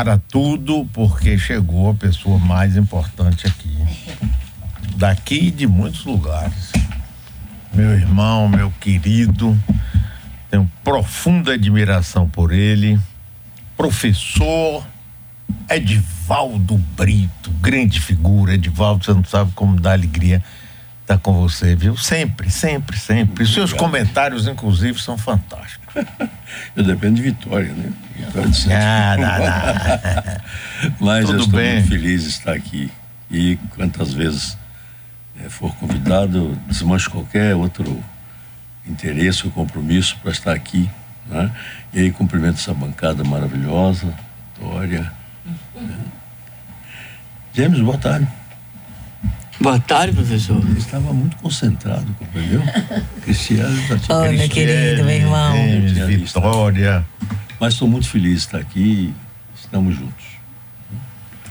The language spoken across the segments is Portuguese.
para tudo porque chegou a pessoa mais importante aqui. Daqui e de muitos lugares. Meu irmão, meu querido, tenho profunda admiração por ele. Professor Edivaldo Brito, grande figura. Edivaldo, você não sabe como dá alegria estar com você, viu? Sempre, sempre, sempre. Os seus comentários, inclusive, são fantásticos. Eu dependo de Vitória, né? Vitória de Ah, não, não. Mas Tudo eu estou bem. muito feliz de estar aqui. E quantas vezes eh, for convidado, desmancho qualquer outro interesse ou compromisso para estar aqui. Né? E aí cumprimento essa bancada maravilhosa, Vitória. né? James, boa tarde. Boa tarde, professor. Ele estava muito concentrado, compreendeu? Cristiano já tinha Olha, visto. querido, meu irmão. Visto. Vitória. Mas estou muito feliz de estar aqui. Estamos juntos.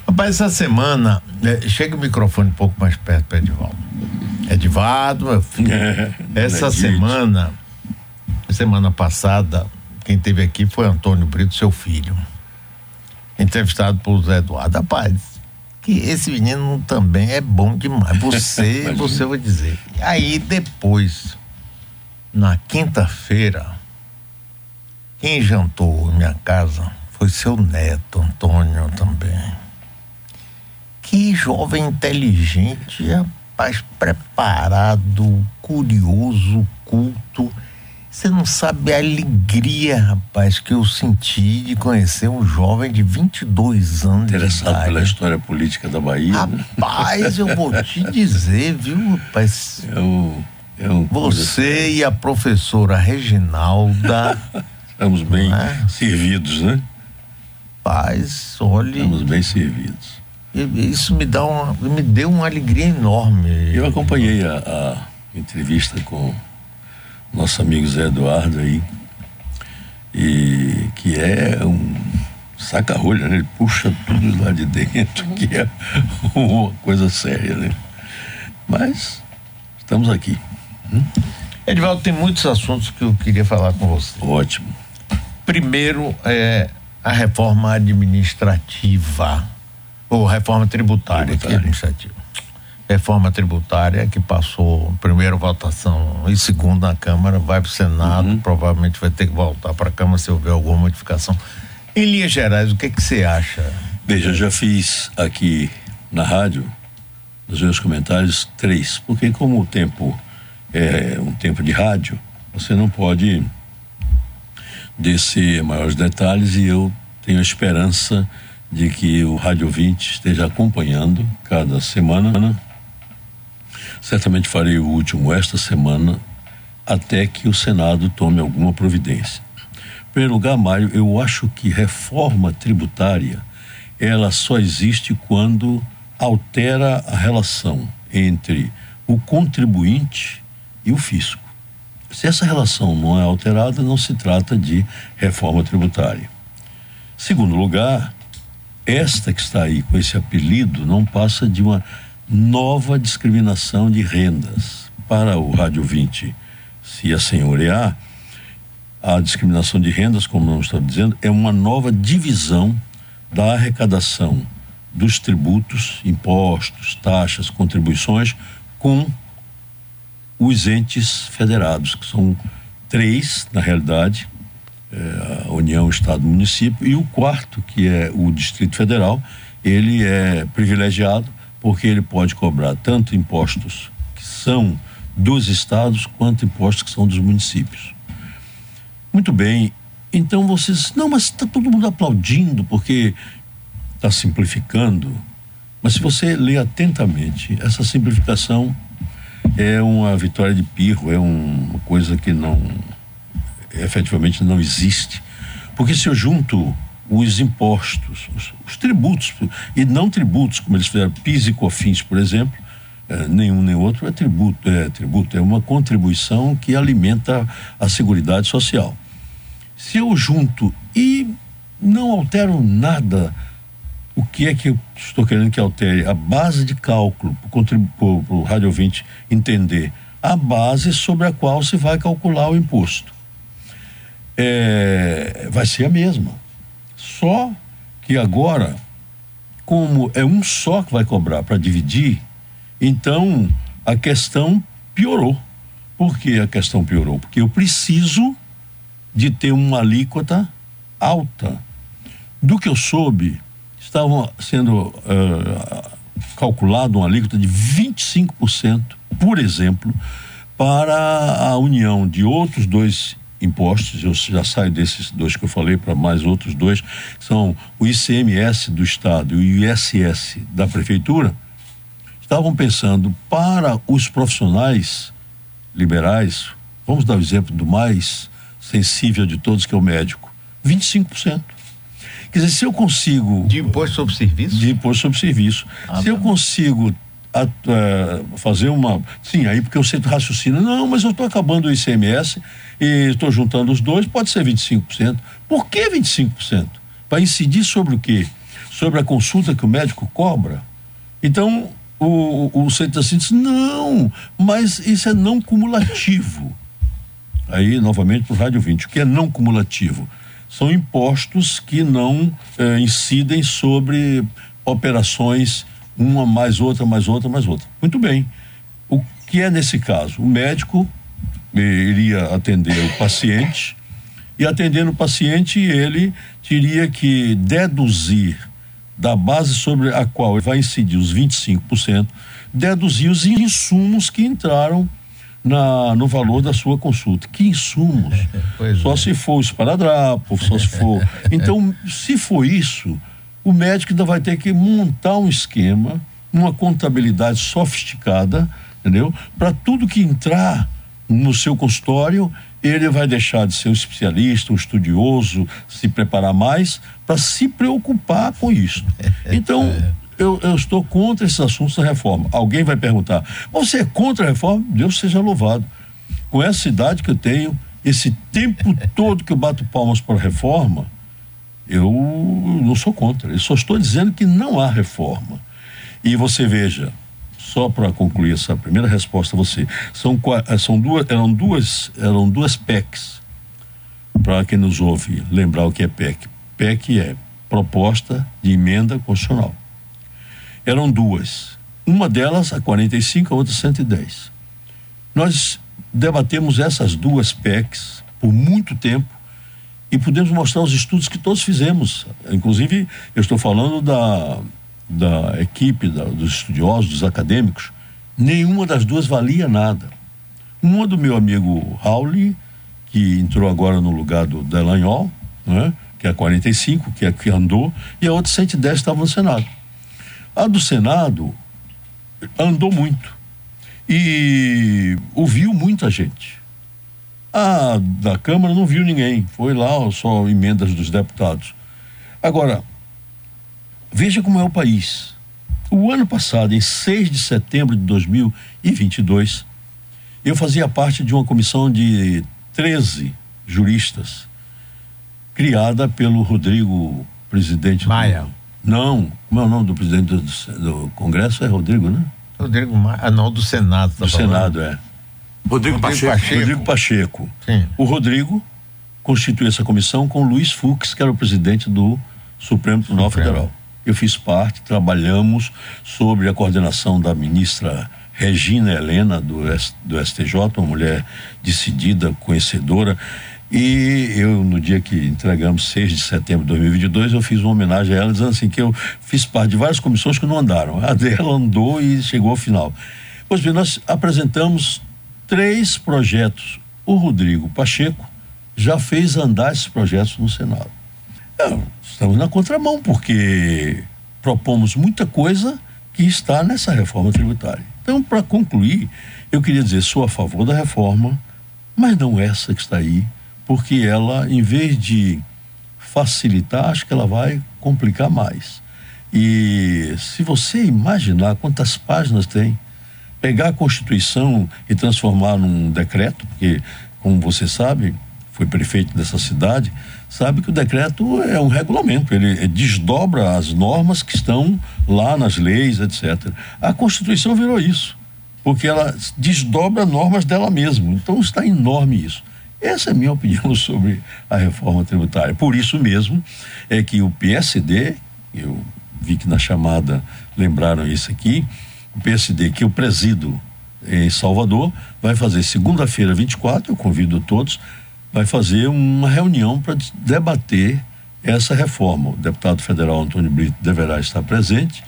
Rapaz, essa semana, eh, chega o microfone um pouco mais perto para Edivaldo. Edivaldo, meu filho. Essa Edith. semana, semana passada, quem teve aqui foi Antônio Brito, seu filho. Entrevistado por Zé Eduardo. Rapaz, que esse menino também é bom demais. Você, você vai dizer. Aí depois, na quinta-feira, quem jantou em minha casa foi seu neto, Antônio, também. Que jovem inteligente, rapaz, preparado, curioso, culto. Você não sabe a alegria, rapaz, que eu senti de conhecer um jovem de 22 anos de Interessado idade. pela história política da Bahia, né? Rapaz, eu vou te dizer, viu, rapaz? É um, é Você e a professora Reginalda, Estamos bem Não é? servidos, né? rapaz, olha, Estamos bem servidos. isso me dá uma, me deu uma alegria enorme. Eu acompanhei a, a entrevista com nosso amigo Zé Eduardo aí, e que é um saca-rolha, né? Ele puxa tudo lá de dentro, que é uma coisa séria, né? Mas estamos aqui. Edivaldo, tem muitos assuntos que eu queria falar com você. Ótimo. Primeiro é a reforma administrativa, ou reforma tributária, é Tributária. administrativa. Reforma tributária que passou primeira votação e segunda na Câmara, vai para o Senado, provavelmente vai ter que voltar para a Câmara se houver alguma modificação. Em linhas gerais, o que, que você acha? Veja, já fiz aqui na rádio, nos meus comentários, três. Porque como o tempo é um tempo de rádio, você não pode descer maiores detalhes e eu tenho a esperança de que o Rádio 20 esteja acompanhando cada semana. Certamente farei o último esta semana até que o Senado tome alguma providência. Em primeiro lugar, Mário, eu acho que reforma tributária ela só existe quando altera a relação entre o contribuinte e o fisco. Se essa relação não é alterada, não se trata de reforma tributária. Segundo lugar, esta que está aí com esse apelido não passa de uma nova discriminação de rendas. Para o Rádio 20 se assenhorear, a discriminação de rendas, como eu estava dizendo, é uma nova divisão da arrecadação dos tributos, impostos, taxas, contribuições com os entes federados, que são três, na realidade, é, a União, Estado Município, e o quarto, que é o Distrito Federal, ele é privilegiado porque ele pode cobrar tanto impostos que são dos estados quanto impostos que são dos municípios. Muito bem. Então vocês. Não, mas está todo mundo aplaudindo porque está simplificando. Mas se você lê atentamente, essa simplificação é uma vitória de pirro, é um- uma coisa que não. efetivamente não existe. Porque se eu junto os impostos, os, os tributos, e não tributos, como eles fizeram, PIS e COFINS, por exemplo, eh, nenhum nem outro é tributo, é tributo, é uma contribuição que alimenta a Seguridade Social. Se eu junto e não altero nada, o que é que eu estou querendo que altere? A base de cálculo, para o Rádio 20 entender, a base sobre a qual se vai calcular o imposto. É, vai ser a mesma. Só que agora, como é um só que vai cobrar para dividir, então a questão piorou. Por que a questão piorou? Porque eu preciso de ter uma alíquota alta. Do que eu soube, estava sendo uh, calculado uma alíquota de 25%, por exemplo, para a união de outros dois impostos, eu já saio desses dois que eu falei para mais outros dois, que são o ICMS do Estado e o ISS da Prefeitura, estavam pensando para os profissionais liberais, vamos dar o exemplo do mais sensível de todos, que é o médico, 25%. Quer dizer, se eu consigo. De imposto sobre serviço? De imposto sobre serviço. Ah, se eu consigo a, a, fazer uma. Sim, aí porque eu sempre raciocino, não, mas eu estou acabando o ICMS e estou juntando os dois, pode ser 25%. Por que 25%? Para incidir sobre o quê? Sobre a consulta que o médico cobra? Então, o, o, o assim diz, não, mas isso é não cumulativo. Aí, novamente, para o Rádio 20, o que é não cumulativo? são impostos que não eh, incidem sobre operações, uma mais outra, mais outra, mais outra. Muito bem. O que é nesse caso? O médico iria atender o paciente e atendendo o paciente ele teria que deduzir da base sobre a qual vai incidir os 25%, deduzir os insumos que entraram na, no valor da sua consulta. Que insumos? só é. se for o esparadrapo, só se for. Então, se for isso, o médico ainda vai ter que montar um esquema, uma contabilidade sofisticada, entendeu? Para tudo que entrar no seu consultório, ele vai deixar de ser um especialista, um estudioso, se preparar mais para se preocupar com isso. Então, eu, eu, estou contra esses assuntos da reforma. Alguém vai perguntar: você é contra a reforma? Deus seja louvado. Com essa idade que eu tenho, esse tempo todo que eu bato palmas para a reforma, eu não sou contra. Eu só estou dizendo que não há reforma. E você veja, só para concluir essa primeira resposta a você, são, eh, são duas, eram duas, eram duas PECs. Para quem nos ouve lembrar o que é PEC. PEC é proposta de emenda constitucional eram duas. Uma delas, a 45, a outra 110. Nós debatemos essas duas PECs por muito tempo e podemos mostrar os estudos que todos fizemos. Inclusive, eu estou falando da, da equipe, da, dos estudiosos, dos acadêmicos. Nenhuma das duas valia nada. Uma do meu amigo Rauli, que entrou agora no lugar do Delanhol, né, que é a 45, que é que andou, e a outra 110 estava no Senado. A do Senado andou muito e ouviu muita gente. A da Câmara não viu ninguém, foi lá só emendas dos deputados. Agora, veja como é o país. O ano passado, em 6 de setembro de 2022, eu fazia parte de uma comissão de 13 juristas, criada pelo Rodrigo, presidente Maia. Do, não, como é o nome do presidente do, do Congresso? É Rodrigo, né? Rodrigo Maia, ah, não, do Senado. Tá do falando. Senado, é. Rodrigo, Rodrigo Pacheco. Pacheco. Rodrigo Pacheco. Sim. O Rodrigo constituiu essa comissão com Luiz Fux, que era o presidente do Supremo Tribunal Federal. Eu fiz parte, trabalhamos sobre a coordenação da ministra Regina Helena, do, do STJ, uma mulher decidida, conhecedora. E eu, no dia que entregamos, 6 de setembro de 2022, eu fiz uma homenagem a ela, dizendo assim que eu fiz parte de várias comissões que não andaram. A dela andou e chegou ao final. Pois bem, nós apresentamos três projetos. O Rodrigo Pacheco já fez andar esses projetos no Senado. É, estamos na contramão, porque propomos muita coisa que está nessa reforma tributária. Então, para concluir, eu queria dizer, sou a favor da reforma, mas não essa que está aí porque ela, em vez de facilitar, acho que ela vai complicar mais. E se você imaginar quantas páginas tem, pegar a Constituição e transformar num decreto, porque, como você sabe, foi prefeito dessa cidade, sabe que o decreto é um regulamento, ele desdobra as normas que estão lá nas leis, etc. A Constituição virou isso, porque ela desdobra normas dela mesma. Então está enorme isso. Essa é a minha opinião sobre a reforma tributária. Por isso mesmo é que o PSD, eu vi que na chamada lembraram isso aqui, o PSD que eu presido em Salvador vai fazer segunda-feira 24, eu convido todos, vai fazer uma reunião para debater essa reforma. O deputado federal Antônio Brito deverá estar presente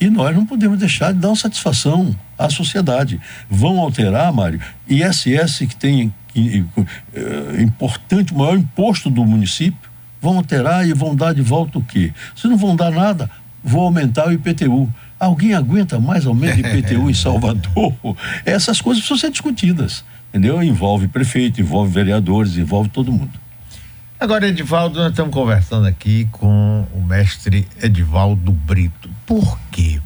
e nós não podemos deixar de dar uma satisfação à sociedade. Vão alterar, Mário, ISS que tem eh, importante, o maior imposto do município, vão alterar e vão dar de volta o quê? Se não vão dar nada, vão aumentar o IPTU. Alguém aguenta mais aumento de IPTU em Salvador? Essas coisas precisam ser discutidas, entendeu? Envolve prefeito, envolve vereadores, envolve todo mundo. Agora, Edivaldo, nós estamos conversando aqui com o mestre Edivaldo Brito. Por quê?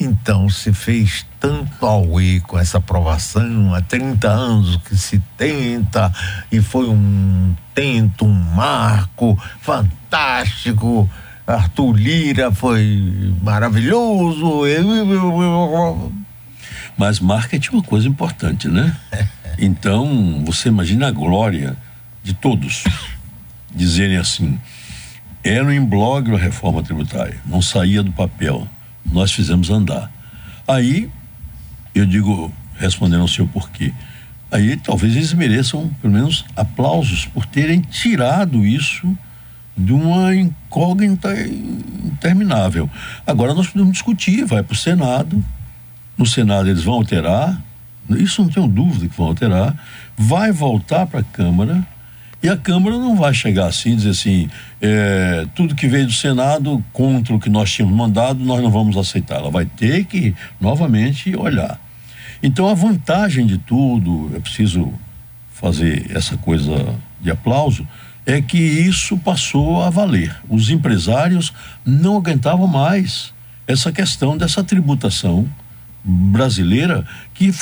Então, se fez tanto auê com essa aprovação, há 30 anos que se tenta, e foi um tento, um marco fantástico. Arthur Lira foi maravilhoso. Mas marketing é uma coisa importante, né? Então, você imagina a glória de todos dizerem assim: era um imbróglio a reforma tributária, não saía do papel nós fizemos andar. Aí, eu digo, respondendo ao seu porquê, aí talvez eles mereçam, pelo menos, aplausos por terem tirado isso de uma incógnita interminável. Agora nós podemos discutir, vai para o Senado, no Senado eles vão alterar, isso não tenho dúvida que vão alterar, vai voltar para a Câmara e a Câmara não vai chegar assim e dizer assim: é, tudo que veio do Senado contra o que nós tínhamos mandado, nós não vamos aceitar. Ela vai ter que novamente olhar. Então, a vantagem de tudo, é preciso fazer essa coisa de aplauso, é que isso passou a valer. Os empresários não aguentavam mais essa questão dessa tributação brasileira que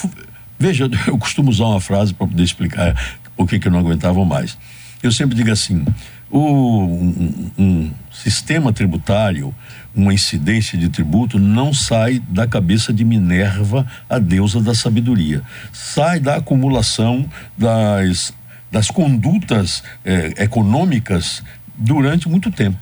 veja eu costumo usar uma frase para poder explicar o que que não aguentavam mais. Eu sempre digo assim, o, um, um sistema tributário, uma incidência de tributo não sai da cabeça de Minerva, a deusa da sabedoria. Sai da acumulação das, das condutas eh, econômicas durante muito tempo.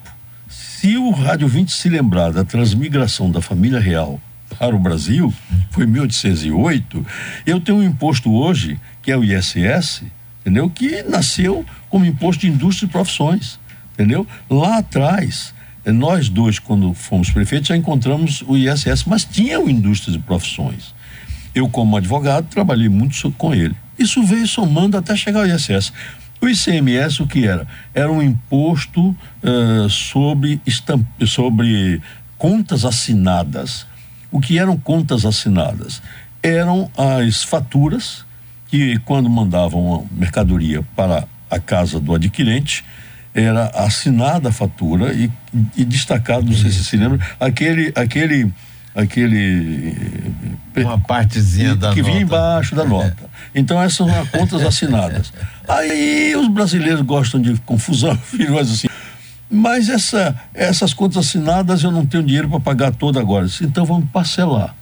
Se o Rádio 20 se lembrar da transmigração da família real para o Brasil, foi em 1808, eu tenho um imposto hoje, que é o ISS, entendeu? Que nasceu como imposto de indústria e profissões, entendeu? Lá atrás, nós dois, quando fomos prefeitos, já encontramos o ISS, mas tinham indústrias e profissões. Eu, como advogado, trabalhei muito com ele. Isso veio somando até chegar ao ISS. O ICMS, o que era? Era um imposto uh, sobre, sobre contas assinadas. O que eram contas assinadas? Eram as faturas que quando mandavam a mercadoria para a casa do adquirente, era assinada a fatura e, e destacado, não sei se se lembra, aquele, aquele, aquele uma partezinha que, da que nota. vinha embaixo da nota. Então essas são as contas assinadas. Aí os brasileiros gostam de confusão, mas assim. Mas essa, essas contas assinadas eu não tenho dinheiro para pagar toda agora. Então vamos parcelar.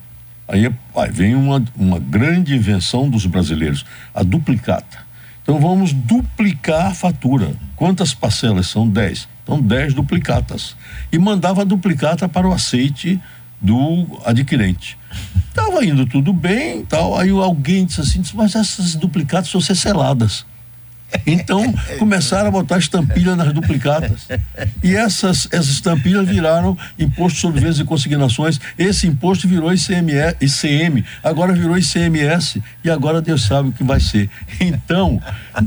Aí, aí vem uma, uma grande invenção dos brasileiros, a duplicata. Então vamos duplicar a fatura. Quantas parcelas são? 10. Então 10 duplicatas. E mandava a duplicata para o aceite do adquirente. Estava indo tudo bem, tal. Aí alguém disse assim, mas essas duplicatas vão ser seladas. Então começaram a botar estampilha nas duplicatas. E essas, essas estampilhas viraram imposto sobre vendas e consignações. Esse imposto virou ICME, ICM, agora virou ICMS e agora Deus sabe o que vai ser. Então,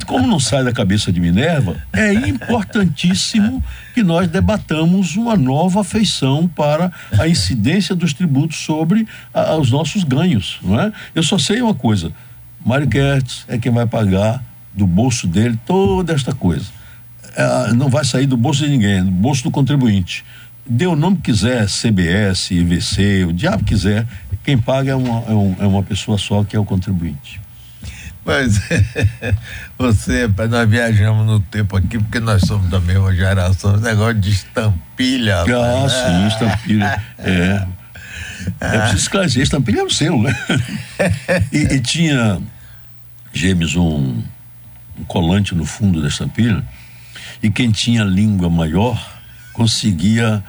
como não sai da cabeça de Minerva, é importantíssimo que nós debatamos uma nova feição para a incidência dos tributos sobre a, os nossos ganhos, não é? Eu só sei uma coisa, Mário Kertz é quem vai pagar do bolso dele toda esta coisa. É, não vai sair do bolso de ninguém, do bolso do contribuinte. Dê o nome que quiser, CBS, IVC, o diabo quiser, quem paga é uma, é, um, é uma pessoa só que é o contribuinte. Mas você, nós viajamos no tempo aqui, porque nós somos da mesma geração, esse negócio de estampilha. Ah, sim, estampilha. É. É preciso esclarecer, estampilha é o seu, né? e, e tinha James um um colante no fundo da estampilha, e quem tinha língua maior conseguia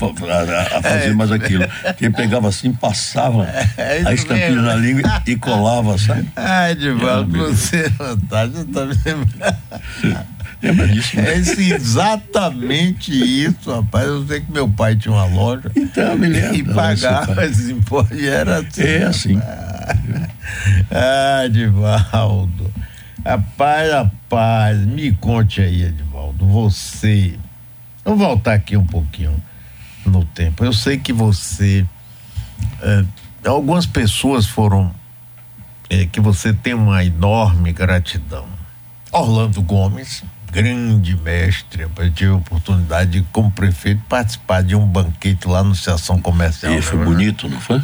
a, fazer é. mais aquilo. Quem pegava assim, passava é a estampilha mesmo. na língua e colava, sabe? Ah, Edivaldo, você não tá, você tá me lembrando. Lembra disso? Né? É exatamente isso, rapaz. Eu sei que meu pai tinha uma loja. Então, me lembro. E pagava esses impostos. E era assim. É assim. Ah, Edivaldo. Rapaz, rapaz, me conte aí, Edivaldo. Você. Vamos voltar aqui um pouquinho no tempo. Eu sei que você. É, algumas pessoas foram. É, que você tem uma enorme gratidão. Orlando Gomes, grande mestre. Eu tive a oportunidade de, como prefeito, participar de um banquete lá no Associação Comercial. E foi né? bonito, não foi?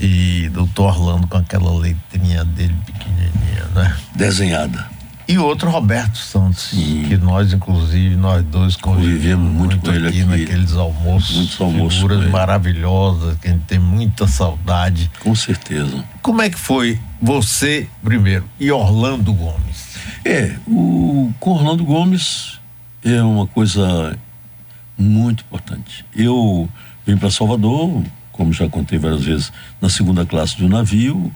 E doutor Orlando com aquela letrinha dele pequenininha, né? Desenhada. E outro Roberto Santos, Sim. que nós, inclusive, nós dois convivemos muito, muito com ele aqui, aqui naqueles almoços. Muitos almoços. Figuras maravilhosas, que a gente tem muita saudade. Com certeza. Como é que foi você, primeiro, e Orlando Gomes? É, o, com Orlando Gomes é uma coisa muito importante. Eu vim para Salvador, como já contei várias vezes, na segunda classe do navio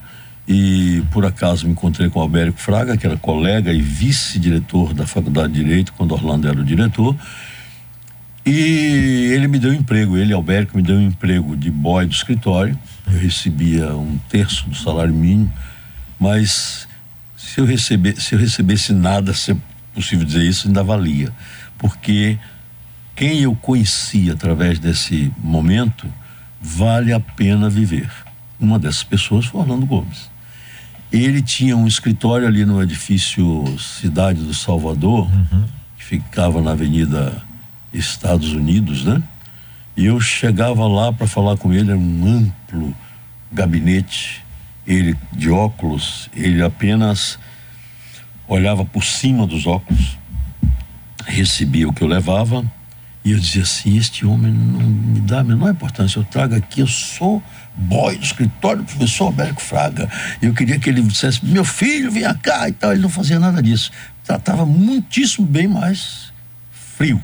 e por acaso me encontrei com Albérico Fraga, que era colega e vice-diretor da Faculdade de Direito, quando Orlando era o diretor. E ele me deu um emprego, ele, Albérico, me deu um emprego de boy do escritório. Eu recebia um terço do salário mínimo, mas se eu, receber, se eu recebesse nada, se é possível dizer isso, ainda valia. Porque quem eu conheci através desse momento, vale a pena viver. Uma dessas pessoas foi Orlando Gomes. Ele tinha um escritório ali no edifício Cidade do Salvador, uhum. que ficava na Avenida Estados Unidos, né? E eu chegava lá para falar com ele, era um amplo gabinete ele de óculos, ele apenas olhava por cima dos óculos, recebia o que eu levava e eu dizia assim: Este homem não me dá a menor importância. Eu trago aqui, eu sou boy do escritório do professor Alberto Fraga. Eu queria que ele dissesse: Meu filho, vem cá e tal. Ele não fazia nada disso. Tratava muitíssimo bem, mais frio.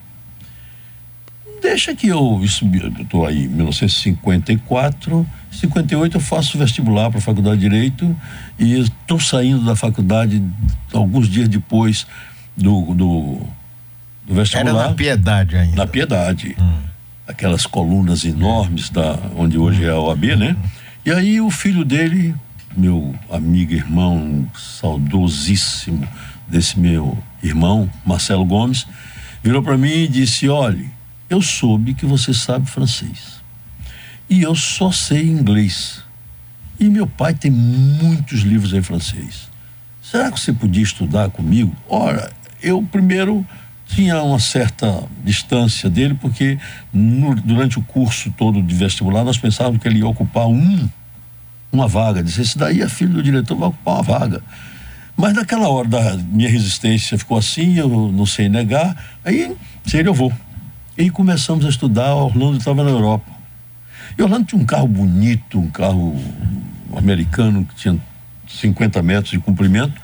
Deixa que eu estou aí em 1954, 58 eu faço vestibular para a Faculdade de Direito e estou saindo da faculdade alguns dias depois do, do, vestibular. Era na Piedade ainda. Na Piedade. Hum. Aquelas colunas enormes da onde hoje é a OAB, né? E aí o filho dele, meu amigo irmão saudosíssimo desse meu irmão, Marcelo Gomes, virou para mim e disse: "Olhe, eu soube que você sabe francês. E eu só sei inglês. E meu pai tem muitos livros em francês. Será que você podia estudar comigo? Ora, eu primeiro tinha uma certa distância dele, porque no, durante o curso todo de vestibular nós pensávamos que ele ia ocupar um, uma vaga. Disse, esse daí é filho do diretor, vai ocupar uma vaga. Mas naquela hora da minha resistência ficou assim, eu não sei negar, aí, sei eu vou. E começamos a estudar, Orlando estava na Europa. E Orlando tinha um carro bonito, um carro americano que tinha 50 metros de comprimento.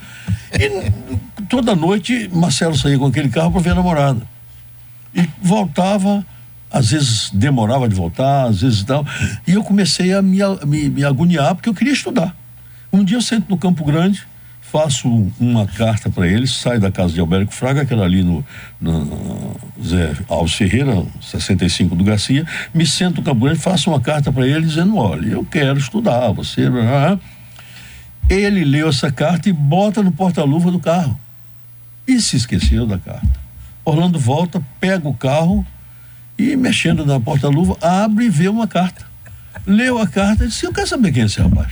E toda noite Marcelo saía com aquele carro para ver a namorada. E voltava, às vezes demorava de voltar, às vezes tal. E eu comecei a me, me, me agoniar porque eu queria estudar. Um dia eu sento no Campo Grande, faço uma carta para eles, saio da casa de Alberto Fraga, que era ali no, no Zé Alves Ferreira, 65 do Garcia, me sento no Campo Grande, faço uma carta para ele dizendo, olha, eu quero estudar, você... Ele leu essa carta e bota no porta-luva do carro. E se esqueceu da carta. Orlando volta, pega o carro e, mexendo na porta-luva, abre e vê uma carta. Leu a carta e disse, eu quero saber quem é esse rapaz.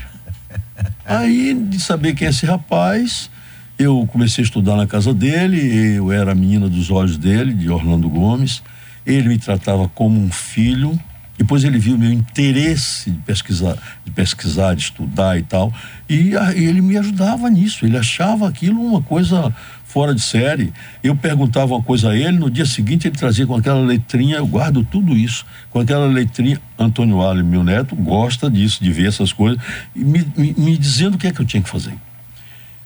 Aí, de saber quem é esse rapaz, eu comecei a estudar na casa dele, eu era a menina dos olhos dele, de Orlando Gomes. Ele me tratava como um filho. Depois ele viu meu interesse de pesquisar, de pesquisar, de estudar e tal, e, a, ele me ajudava nisso. Ele achava aquilo uma coisa fora de série. Eu perguntava uma coisa a ele, no dia seguinte ele trazia com aquela letrinha, eu guardo tudo isso, com aquela letrinha. Antônio Ali, meu neto, gosta disso, de ver essas coisas, me, me, me dizendo o que é que eu tinha que fazer.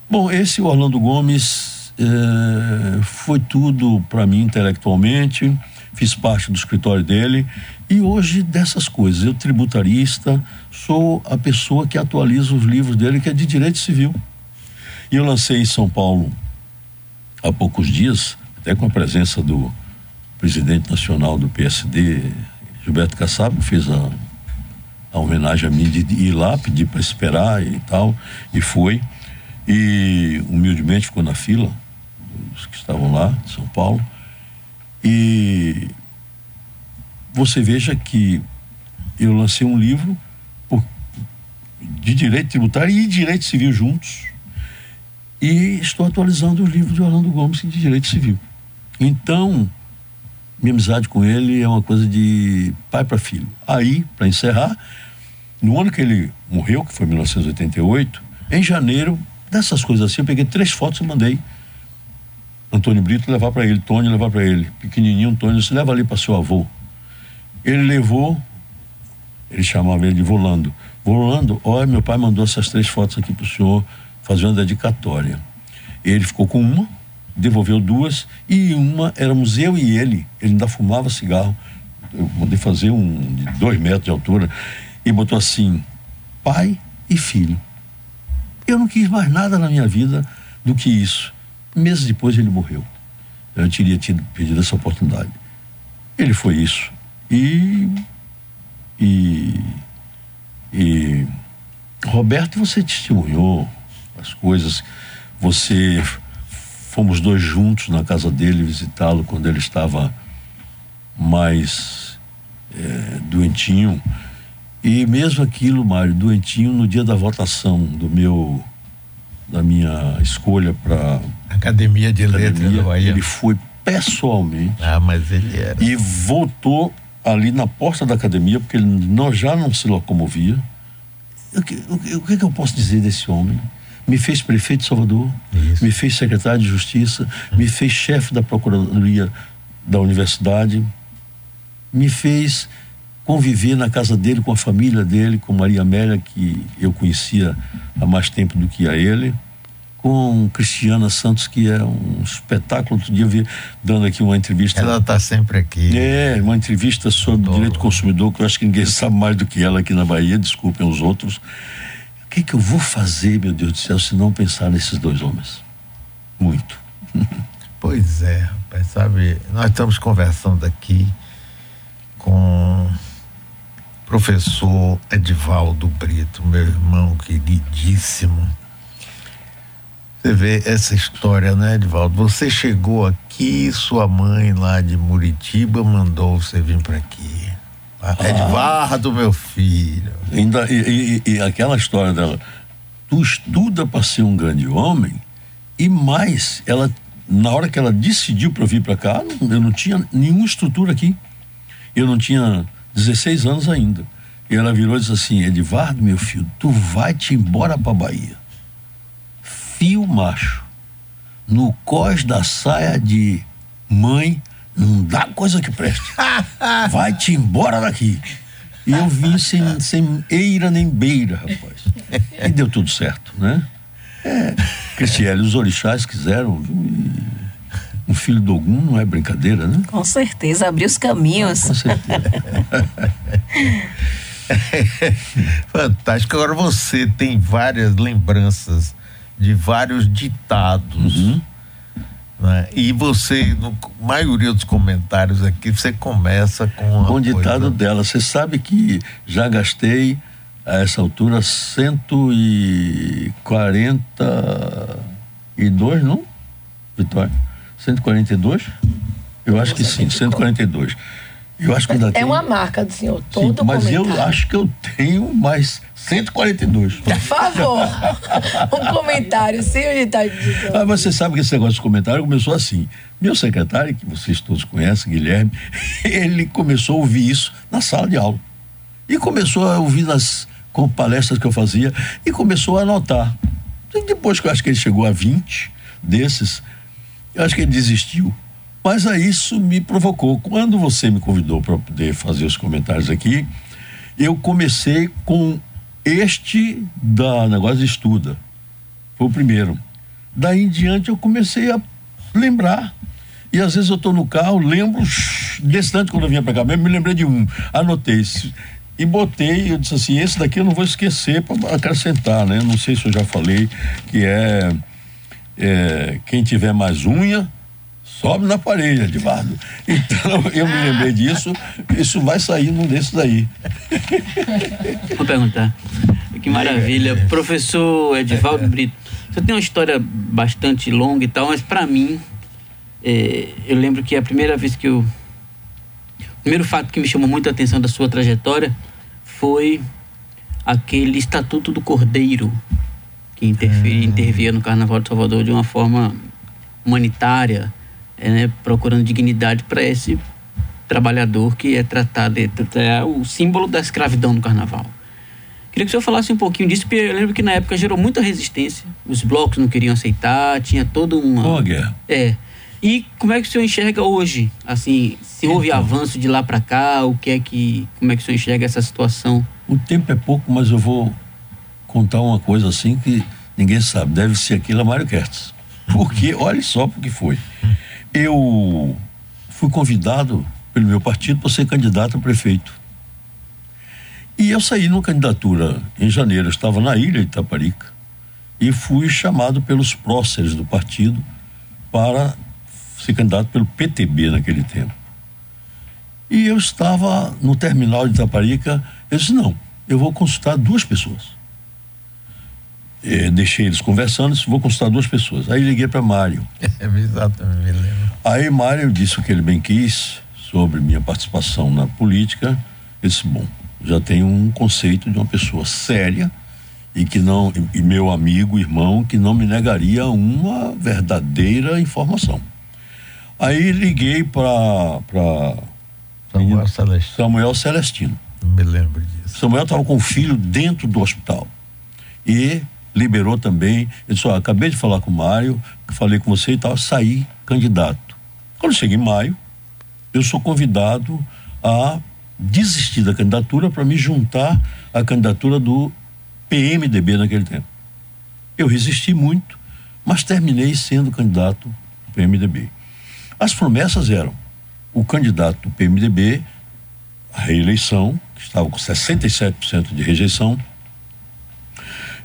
Bom, esse Orlando Gomes é, foi tudo para mim intelectualmente, fiz parte do escritório dele e hoje dessas coisas, eu tributarista, sou a pessoa que atualiza os livros dele, que é de direito civil. E eu lancei em São Paulo há poucos dias, até com a presença do presidente nacional do PSD, Gilberto Kassab, fez a, a homenagem a mim de ir lá, pedir para esperar e tal, e foi. E humildemente ficou na fila, os que estavam lá, de São Paulo. E você veja que eu lancei um livro por, de direito tributário e direito civil juntos. E estou atualizando o livro de Orlando Gomes de direito civil. Então, minha amizade com ele é uma coisa de pai para filho. Aí, para encerrar, no ano que ele morreu, que foi 1988, em janeiro, dessas coisas assim, eu peguei três fotos e mandei Antônio Brito levar para ele, Tony levar para ele, pequenininho Antônio, se leva ali para seu avô. Ele levou, ele chamava ele de Volando. Volando, olha, meu pai mandou essas três fotos aqui para o senhor fazer uma dedicatória. Ele ficou com uma, devolveu duas, e uma éramos eu e ele. Ele ainda fumava cigarro. Eu mandei fazer um de dois metros de altura, e botou assim: pai e filho. Eu não quis mais nada na minha vida do que isso. Meses depois ele morreu. Eu teria tido pedido essa oportunidade. Ele foi isso. E, e, e Roberto, você testemunhou as coisas. Você fomos dois juntos na casa dele visitá-lo quando ele estava mais é, doentinho. E mesmo aquilo, Mário, doentinho, no dia da votação do meu da minha escolha para Academia de Letras do Bahia. Ele foi pessoalmente. Ah, mas ele era. E voltou ali na porta da academia, porque ele não, já não se locomovia. O que, o, o que eu posso dizer desse homem? Me fez prefeito de Salvador, Isso. me fez secretário de Justiça, me fez chefe da Procuradoria da Universidade, me fez conviver na casa dele com a família dele, com Maria Amélia, que eu conhecia há mais tempo do que a ele com Cristiana Santos, que é um espetáculo. Outro dia eu vi dando aqui uma entrevista. Ela está sempre aqui. É, uma entrevista sobre Adoro. direito do consumidor, que eu acho que ninguém sabe mais do que ela aqui na Bahia, desculpem os outros. O que, que eu vou fazer, meu Deus do céu, se não pensar nesses dois homens? Muito. Pois é, rapaz, sabe, nós estamos conversando aqui com o professor Edivaldo Brito, meu irmão queridíssimo você vê essa história, né, Edvaldo? Você chegou aqui, sua mãe lá de Muritiba mandou você vir para aqui. Edvardo, meu filho. Ainda, e, e, e aquela história dela, tu estuda para ser um grande homem, e mais, ela, na hora que ela decidiu para vir para cá, eu não tinha nenhuma estrutura aqui. Eu não tinha 16 anos ainda. E ela virou e disse assim: Edvardo, meu filho, tu vai te embora para Bahia fio macho no cós da saia de mãe não dá coisa que preste. Vai-te embora daqui. E eu vim sem, sem eira nem beira, rapaz. E deu tudo certo, né? É, Cristiane, os orixás quiseram. Um filho do Ogum não é brincadeira, né? Com certeza, abriu os caminhos. Com certeza. Fantástico. Agora você tem várias lembranças de vários ditados. Uhum. Né? E você, na maioria dos comentários aqui, você começa com. Um ditado dela. Você sabe que já gastei a essa altura 142, não? Vitória? 142? Eu acho que sim, 142. Eu acho que ainda é tem... uma marca do senhor, todo Sim, Mas comentário. eu acho que eu tenho mais 142. Por favor, um comentário o ditado de ah, Você sabe que esse negócio de comentário começou assim. Meu secretário, que vocês todos conhecem, Guilherme, ele começou a ouvir isso na sala de aula. E começou a ouvir nas com palestras que eu fazia e começou a anotar. E depois que eu acho que ele chegou a 20 desses, eu acho que ele desistiu. Mas aí isso me provocou. Quando você me convidou para poder fazer os comentários aqui, eu comecei com este da negócio de estuda. Foi o primeiro. daí em diante eu comecei a lembrar. E às vezes eu estou no carro, lembro desse tanto quando eu vinha para cá mesmo, me lembrei de um, anotei e botei, eu disse assim, esse daqui eu não vou esquecer para acrescentar, né? Não sei se eu já falei que é, é quem tiver mais unha sobe na parede, Edvardo. Então, eu me lembrei disso, isso vai sair num desses aí. Vou perguntar. Que maravilha. Professor Edvaldo Brito, você tem uma história bastante longa e tal, mas para mim, é, eu lembro que a primeira vez que eu. O primeiro fato que me chamou muita atenção da sua trajetória foi aquele Estatuto do Cordeiro, que interferia, hum. intervia no Carnaval de Salvador de uma forma humanitária, é, né, procurando dignidade para esse trabalhador que é tratado, é, é o símbolo da escravidão no Carnaval. Queria que o senhor falasse um pouquinho disso, porque eu lembro que na época gerou muita resistência, os blocos não queriam aceitar, tinha toda uma. Boa guerra. É. E como é que o senhor enxerga hoje? Assim, se houve então, avanço de lá para cá, o que é que. Como é que o senhor enxerga essa situação? O tempo é pouco, mas eu vou contar uma coisa assim que ninguém sabe. Deve ser aquilo a Mário Kertz. Porque, olha só porque foi. Eu fui convidado pelo meu partido para ser candidato a prefeito. E eu saí numa candidatura em janeiro, eu estava na ilha de Itaparica e fui chamado pelos próceres do partido para ser candidato pelo PTB naquele tempo. E eu estava no terminal de Itaparica, eu disse, não, eu vou consultar duas pessoas. Deixei eles conversando, disse, vou consultar duas pessoas. Aí liguei para Mário. É, exatamente, me lembro. Aí Mário disse o que ele bem quis sobre minha participação na política. Eu disse, bom, já tenho um conceito de uma pessoa séria e que não e meu amigo, irmão, que não me negaria uma verdadeira informação. Aí liguei para Samuel Celestino. Samuel Celestino. Me lembro disso. Samuel estava com o filho dentro do hospital e liberou também. Ele disse: acabei de falar com o Mário, falei com você e tal, saí candidato. Quando cheguei em maio, eu sou convidado a desistir da candidatura para me juntar à candidatura do PMDB naquele tempo. Eu resisti muito, mas terminei sendo candidato do PMDB. As promessas eram o candidato do PMDB, a reeleição, que estava com 67% de rejeição,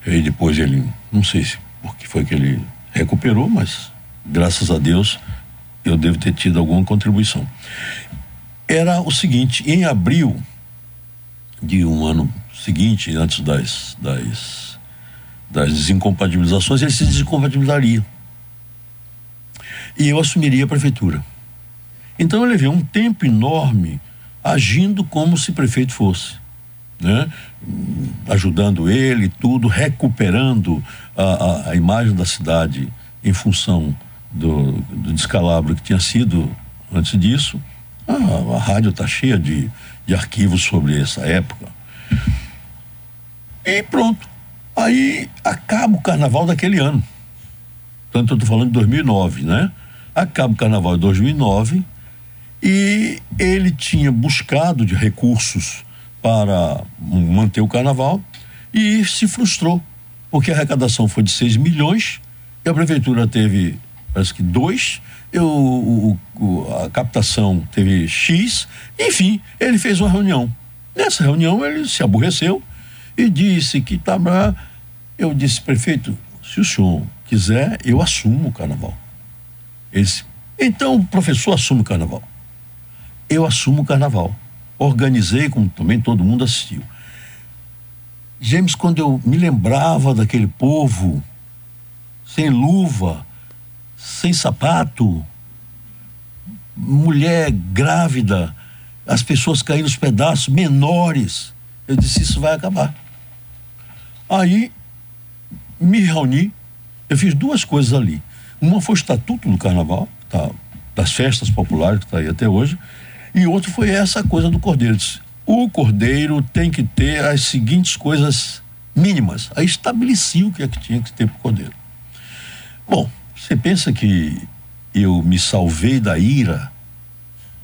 e depois ele, não sei se porque foi que ele recuperou, mas graças a Deus eu devo ter tido alguma contribuição era o seguinte: em abril de um ano seguinte, antes das, das, das desincompatibilizações, ele se desincompatibilizaria. E eu assumiria a prefeitura. Então eu levei um tempo enorme agindo como se prefeito fosse. Né? Ajudando ele, tudo, recuperando a, a, a imagem da cidade em função do, do descalabro que tinha sido antes disso a rádio está cheia de, de arquivos sobre essa época. E pronto. Aí acaba o carnaval daquele ano. Tanto eu estou falando de 2009, né? Acaba o carnaval de 2009 e ele tinha buscado de recursos para manter o carnaval e se frustrou, porque a arrecadação foi de 6 milhões e a prefeitura teve, parece que, dois eu, o, o, a captação teve X, enfim, ele fez uma reunião. Nessa reunião ele se aborreceu e disse que estava. Eu disse, prefeito, se o senhor quiser, eu assumo o carnaval. Ele disse, então o professor assume o carnaval. Eu assumo o carnaval. Organizei, como também todo mundo assistiu. James, quando eu me lembrava daquele povo, sem luva, sem sapato, mulher grávida, as pessoas caindo nos pedaços, menores. Eu disse: Isso vai acabar. Aí me reuni, eu fiz duas coisas ali. Uma foi o Estatuto do Carnaval, tá, das festas populares, que está aí até hoje, e outra foi essa coisa do cordeiro. O cordeiro tem que ter as seguintes coisas mínimas. Aí estabeleci o que é que tinha que ter para o cordeiro. Bom, você pensa que eu me salvei da ira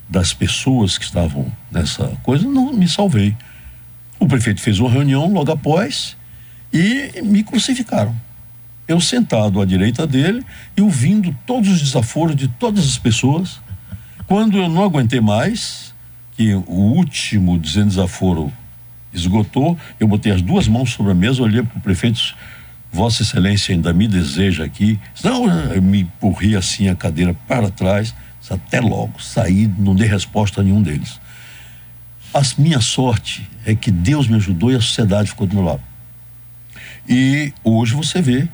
das pessoas que estavam nessa coisa? Não me salvei. O prefeito fez uma reunião logo após e me crucificaram. Eu sentado à direita dele e ouvindo todos os desaforos de todas as pessoas. Quando eu não aguentei mais, que o último dizendo desaforo esgotou, eu botei as duas mãos sobre a mesa, olhei para o prefeito, Vossa Excelência ainda me deseja aqui. Não, eu me empurrei assim a cadeira para trás, até logo, saí, não dei resposta a nenhum deles. A minha sorte é que Deus me ajudou e a sociedade ficou do meu lado. E hoje você vê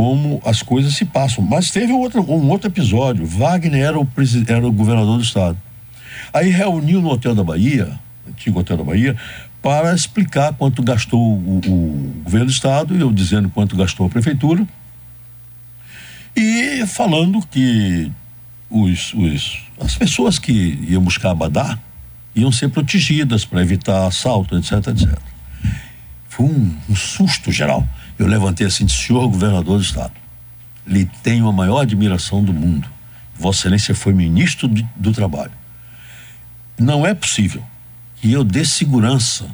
como as coisas se passam. Mas teve um outro, um outro episódio. Wagner era o, era o governador do estado. Aí reuniu no Hotel da Bahia, antigo Hotel da Bahia, para explicar quanto gastou o, o governo do estado, eu dizendo quanto gastou a prefeitura, e falando que os, os, as pessoas que iam buscar Abadá iam ser protegidas para evitar assalto, etc, etc. Foi um, um susto geral. Eu levantei assim, senhor governador do estado, lhe tenho a maior admiração do mundo. Vossa Excelência foi ministro do, do trabalho. Não é possível que eu dê segurança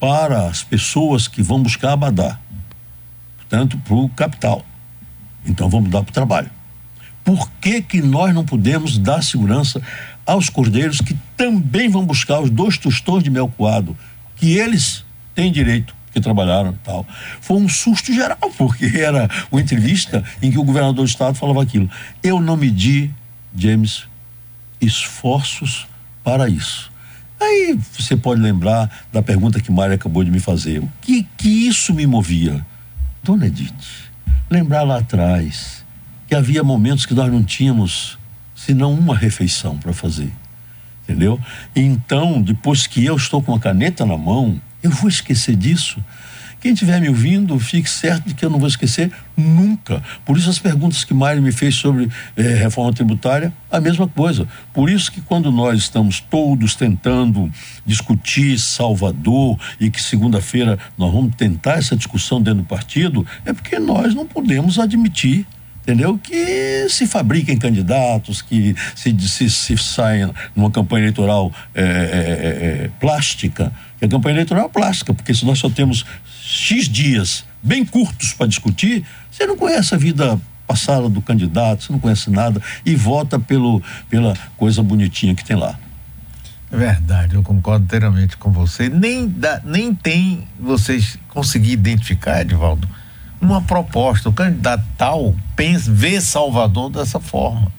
para as pessoas que vão buscar Abadá, portanto, para o capital. Então vamos dar para o trabalho. Por que, que nós não podemos dar segurança aos cordeiros que também vão buscar os dois tostões de mel coado, que eles têm direito? Que trabalharam e tal. Foi um susto geral, porque era uma entrevista em que o governador do estado falava aquilo. Eu não medi, James, esforços para isso. Aí você pode lembrar da pergunta que Mário acabou de me fazer. O que, que isso me movia? Dona Edith, lembrar lá atrás que havia momentos que nós não tínhamos senão uma refeição para fazer. Entendeu? Então, depois que eu estou com a caneta na mão, eu vou esquecer disso. Quem estiver me ouvindo, fique certo de que eu não vou esquecer nunca. Por isso, as perguntas que Mário me fez sobre eh, reforma tributária, a mesma coisa. Por isso que quando nós estamos todos tentando discutir Salvador e que segunda-feira nós vamos tentar essa discussão dentro do partido, é porque nós não podemos admitir entendeu? Que se fabriquem candidatos, que se, se, se saiam numa campanha eleitoral é, é, é, plástica, que a campanha eleitoral é plástica, porque se nós só temos X dias bem curtos para discutir, você não conhece a vida passada do candidato, você não conhece nada e vota pelo, pela coisa bonitinha que tem lá. É verdade, eu concordo inteiramente com você. Nem, dá, nem tem vocês conseguir identificar, Edvaldo, uma proposta. O candidato tal pensa, vê Salvador dessa forma.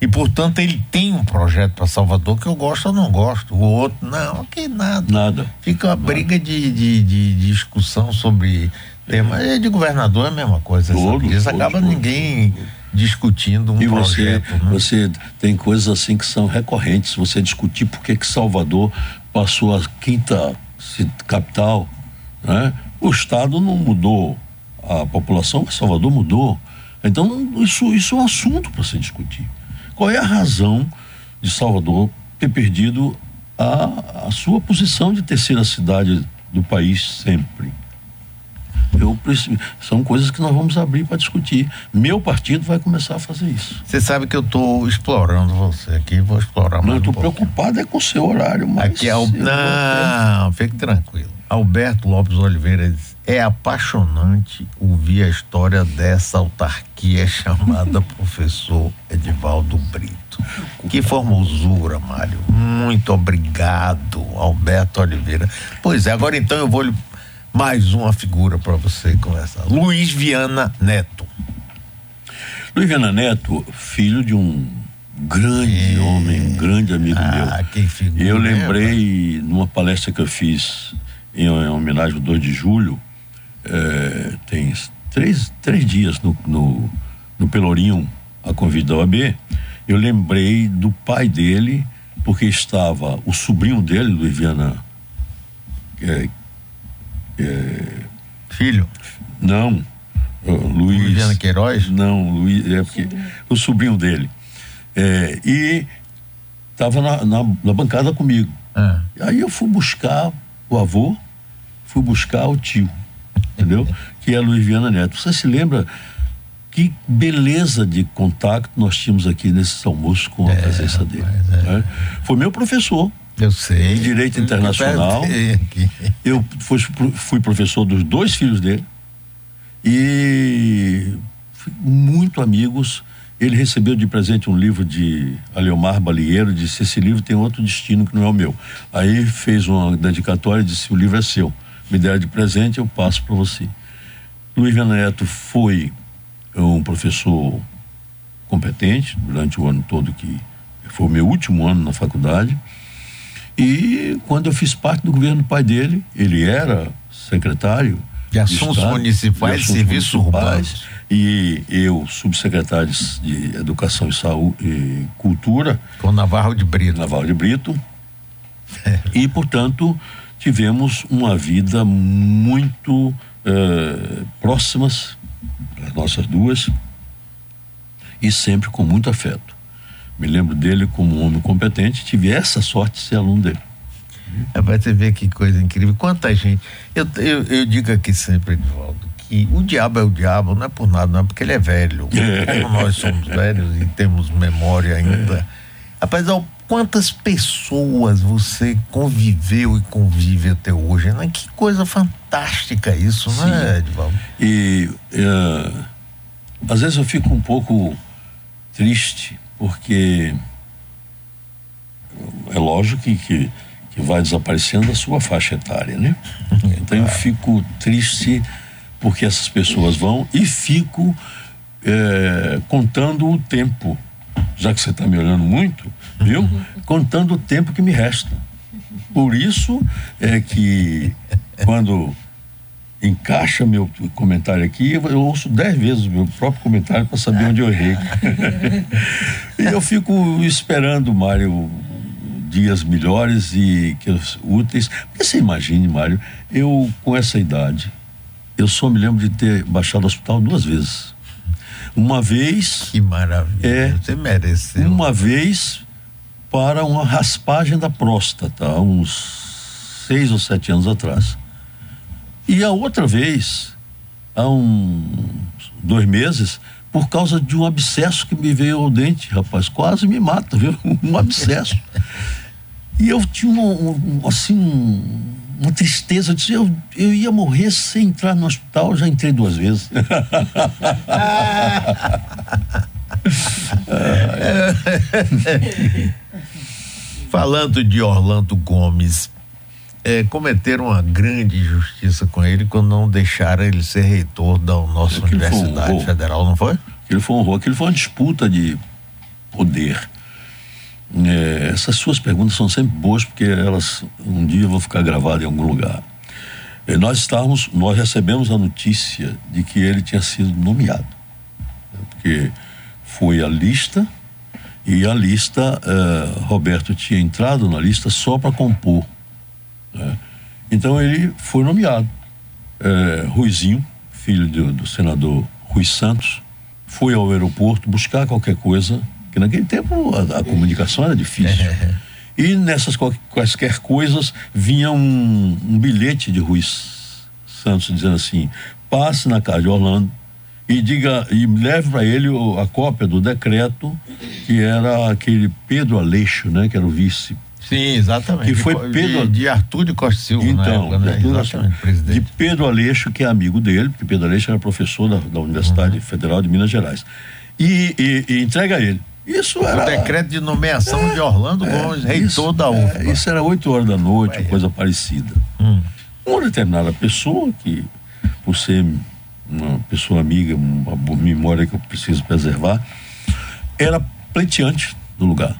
E, portanto, ele tem um projeto para Salvador que eu gosto ou não gosto. O outro, não, que nada. Nada. Fica uma briga de, de, de, de discussão sobre temas. É. De governador é a mesma coisa. Todo? Isso acaba todo, ninguém todo. discutindo um e projeto. Você, né? você tem coisas assim que são recorrentes. Você discutir por que Salvador passou a quinta capital, né? O Estado não mudou a população, mas Salvador mudou. Então, isso, isso é um assunto para se discutir. Qual é a razão de Salvador ter perdido a, a sua posição de terceira cidade do país sempre? Eu, são coisas que nós vamos abrir para discutir. Meu partido vai começar a fazer isso. Você sabe que eu estou explorando você aqui, vou explorar mais. Não, eu estou um preocupado é com o seu horário, mas. Aqui é o... Não, fique tranquilo. Alberto Lopes Oliveira diz é apaixonante ouvir a história dessa autarquia chamada professor Edivaldo Brito. Que formosura, Mário. Muito obrigado, Alberto Oliveira. Pois é, agora então eu vou mais uma figura para você conversar. Luiz Viana Neto. Luiz Viana Neto, filho de um grande é. homem, um grande amigo ah, meu. Que figura, eu lembrei numa palestra que eu fiz em homenagem ao 2 de julho, é, tem três, três dias no, no, no Pelourinho, a convite da OAB, eu lembrei do pai dele, porque estava o sobrinho dele, Luiz Viana. É, é, Filho? Não. Luiz. Luiz Viana Queiroz? Não, Luiz, é porque, o sobrinho dele. É, e estava na, na, na, bancada comigo. Ah. Aí eu fui buscar o avô, fui buscar o tio entendeu? Que é a Luiz Viana Neto. Você se lembra que beleza de contato nós tínhamos aqui nesses almoços com a é, presença dele. É. Né? Foi meu professor. Eu sei. Em Direito Internacional. Eu fui, fui professor dos dois filhos dele. E muito amigos. Ele recebeu de presente um livro de Aleomar Balieiro, disse: Esse livro tem outro destino que não é o meu. Aí fez uma dedicatória e disse: O livro é seu. Me deram de presente, eu passo para você. Luiz Neto foi um professor competente durante o ano todo que foi o meu último ano na faculdade. E quando eu fiz parte do governo do pai dele, ele era secretário de assuntos Estado, municipais e serviços urbanos. E eu, subsecretário de Educação e Saúde e Cultura. Com Navarro de Brito. Navarro de Brito. É. E, portanto, tivemos uma vida muito eh, próximas, as nossas duas, e sempre com muito afeto. Me lembro dele como um homem competente, tive essa sorte de ser aluno dele. É para você ver que coisa incrível. Quanta gente. Eu, eu, eu digo aqui sempre, Edvaldo, que o diabo é o diabo, não é por nada, não é porque ele é velho. É. Como nós somos velhos e temos memória ainda. É. Rapaz, quantas pessoas você conviveu e convive até hoje, né? Que coisa fantástica isso, Sim. né, Edvaldo? E uh, às vezes eu fico um pouco triste, porque é lógico que, que que vai desaparecendo a sua faixa etária, né? Então eu fico triste porque essas pessoas vão e fico é, contando o tempo, já que você está me olhando muito, viu? Contando o tempo que me resta. Por isso é que quando encaixa meu comentário aqui, eu ouço dez vezes o meu próprio comentário para saber onde eu errei. e eu fico esperando, Mário, dias melhores e que, úteis. Porque você imagine, Mário, eu com essa idade, eu só me lembro de ter baixado o hospital duas vezes. Uma vez. Que maravilha. É, você mereceu. Uma vez para uma raspagem da próstata, há uns seis ou sete anos atrás. E a outra vez, há uns dois meses, por causa de um abscesso que me veio ao dente, rapaz. Quase me mata, viu? Um abscesso. e eu tinha uma, um, assim, uma tristeza. Eu, disse, eu, eu ia morrer sem entrar no hospital, já entrei duas vezes. Falando de Orlando Gomes, é, cometeram uma grande injustiça com ele quando não deixaram ele ser reitor da nossa Aquilo Universidade um Federal, não foi? Aquilo foi um horror, aquilo foi uma disputa de poder. É, essas suas perguntas são sempre boas porque elas um dia vão ficar gravadas em algum lugar. É, nós estávamos, nós recebemos a notícia de que ele tinha sido nomeado, né, porque foi a lista e a lista é, Roberto tinha entrado na lista só para compor né? Então ele foi nomeado. É, Ruizinho, filho do, do, senador Rui Santos, foi ao aeroporto buscar qualquer coisa, que naquele tempo a, a comunicação era difícil. e nessas quaisquer coisas vinha um, um bilhete de Rui Santos dizendo assim: passe na casa de Orlando e diga e leve para ele a cópia do decreto que era aquele Pedro Aleixo, né, que era o vice Sim, exatamente. Que foi de, Pedro. De, de Arthur de Costa Silva, então, época, né? de, Arthur, de Pedro Aleixo, que é amigo dele, porque Pedro Aleixo era professor da, da Universidade uhum. Federal de Minas Gerais. E, e, e, entrega a ele. Isso era. O decreto de nomeação é, de Orlando é, Gomes, reitor isso, da UFBA. É, isso era 8 horas da noite, coisa parecida. Hum. Uma determinada pessoa, que, por ser uma pessoa amiga, uma memória que eu preciso preservar, era pleiteante do lugar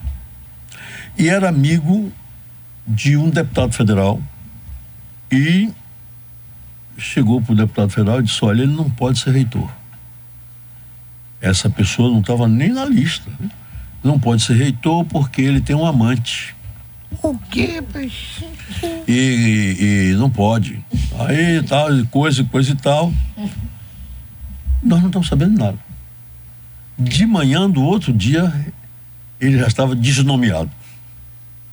e era amigo de um deputado federal e chegou para o deputado federal e disse: Olha, ele não pode ser reitor. Essa pessoa não estava nem na lista. Não pode ser reitor porque ele tem um amante. O quê? E, e, e não pode. Aí tal, coisa, coisa e tal. Nós não estamos sabendo nada. De manhã do outro dia, ele já estava desnomeado.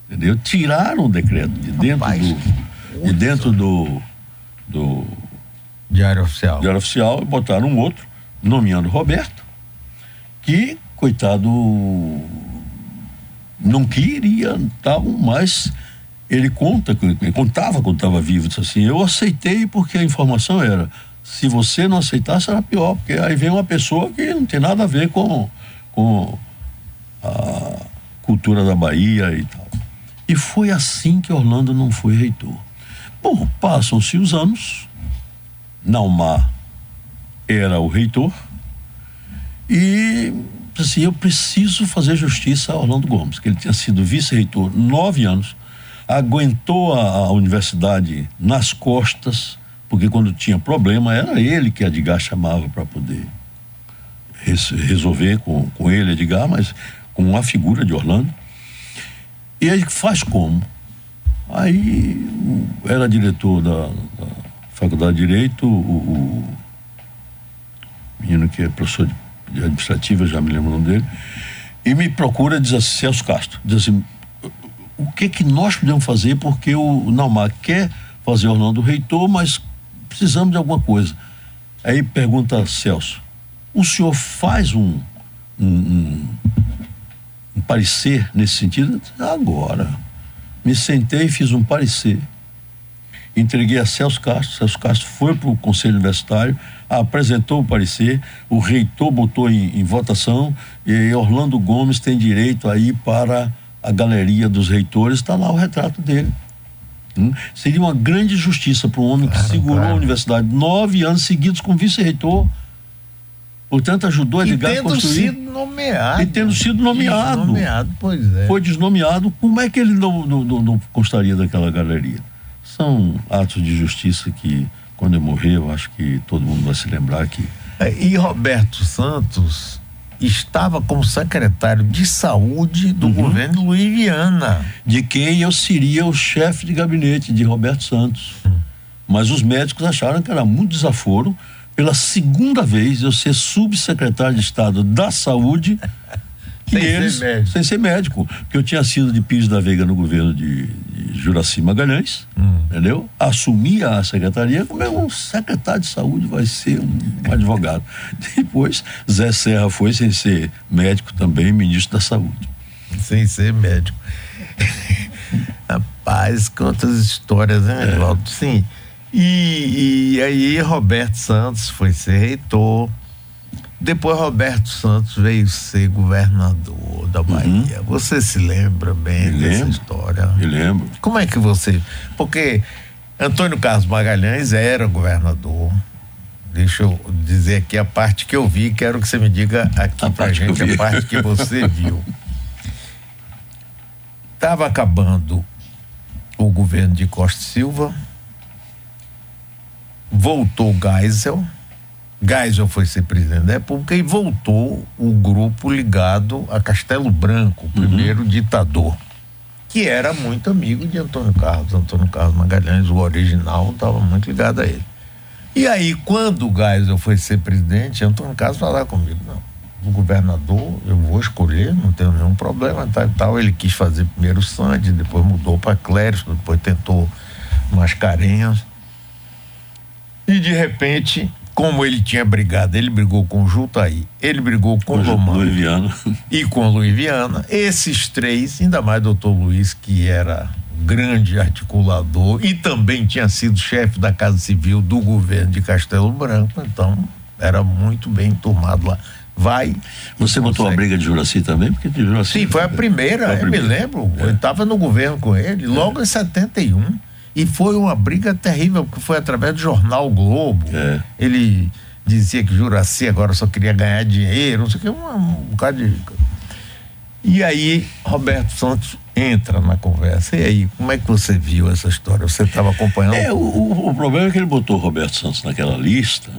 Entendeu? Tiraram o decreto de dentro Rapaz, do. De dentro do. do Diário Oficial. Diário Oficial e botaram um outro, nomeando Roberto, que, coitado, não queria tal, mas ele conta, ele contava quando estava vivo, disse assim, eu aceitei porque a informação era, Se você não aceitar, será pior, porque aí vem uma pessoa que não tem nada a ver com, com a cultura da Bahia e tal. E foi assim que Orlando não foi reitor. Bom, passam-se os anos, Naumar era o reitor, e assim, eu preciso fazer justiça a Orlando Gomes, que ele tinha sido vice-reitor nove anos, aguentou a, a, universidade nas costas, porque quando tinha problema era ele que Edgar chamava para poder res, resolver com, com ele, Edgar, mas com a figura de Orlando. E aí faz como? Aí era diretor da, da Faculdade de Direito, o, o menino que é professor de administrativa, já me lembro o nome dele, e me procura diz assim, Celso Castro, diz assim, o que que nós podemos fazer porque o Naumar quer fazer Orlando reitor, mas precisamos de alguma coisa. Aí pergunta Celso, o senhor faz um, um, um, um parecer nesse sentido? Agora. Me sentei e fiz um parecer entreguei a Celso Castro, Celso Castro foi para o Conselho Universitário, apresentou o parecer, o reitor botou em, em, votação e Orlando Gomes tem direito aí para a galeria dos reitores, está lá o retrato dele. Hum? Seria uma grande justiça para um homem claro, que segurou claro. a universidade nove anos seguidos como vice-reitor. Portanto, ajudou a ligar a construir. sido nomeado. E tendo sido nomeado. Desnomeado, pois é. Foi desnomeado. Como é que ele não, não, não, não gostaria daquela galeria? São atos de justiça que, quando eu morrer, eu acho que todo mundo vai se lembrar que. É, e Roberto Santos estava como secretário de saúde do uhum. governo Luiz Viana. De quem eu seria o chefe de gabinete de Roberto Santos. Uhum. Mas os médicos acharam que era muito desaforo pela segunda vez eu ser subsecretário de Estado da Saúde sem eles, ser médico. Sem ser médico. Porque eu tinha sido de Pires da Veiga no governo de, de Juraci Magalhães, hum. entendeu? Assumi a secretaria como é um secretário de saúde, vai ser um, advogado. Depois, Zé Serra foi sem ser médico também, ministro da Saúde. Sem ser médico. Rapaz, quantas histórias, né, Evaldo? É. Sim. E, e aí Roberto Santos foi ser reitor depois Roberto Santos veio ser governador da uhum. Bahia. Uhum. Você se lembra bem me dessa lembro, história? Me lembro. Como é que você. Porque Antônio Carlos Magalhães era governador. Deixa eu dizer aqui a parte que eu vi, quero que você me diga aqui a pra gente a parte que você viu. Estava acabando o governo de Costa Silva, voltou Geisel Geisel foi ser presidente da República e voltou o grupo ligado a Castelo Branco, o uhum. primeiro uhum. ditador, que era muito amigo de Antônio Carlos. Antônio Carlos Magalhães, o original, estava muito ligado a ele. E aí, quando o Geisel foi ser presidente, Antônio Carlos falava comigo, não, o governador eu vou escolher, não tenho nenhum problema, tal e tal. Ele quis fazer primeiro o Sandy, depois mudou para Cléris, depois tentou Mascarenhas. E de repente como ele tinha brigado, ele brigou com o Jutaí, ele brigou com, o Luiz Viana. e com o Luiz Viana. Esses três, ainda mais o doutor Luiz, que era grande articulador e também tinha sido chefe da Casa Civil do governo de Castelo Branco, então era muito bem tomado lá. Vai. Você botou a briga de Juraci também? Porque de Juraci Sim, foi a primeira, foi a primeira. eu me lembro. É. Eu estava no governo com ele, logo é. em 71. E foi uma briga terrível, porque foi através do jornal Globo. É. Ele dizia que Juraci agora só queria ganhar dinheiro, não sei o que, um, um bocado de. E aí, Roberto Santos entra na conversa. E aí, como é que você viu essa história? Você estava acompanhando? É, o, o, problema é que ele botou Roberto Santos naquela lista,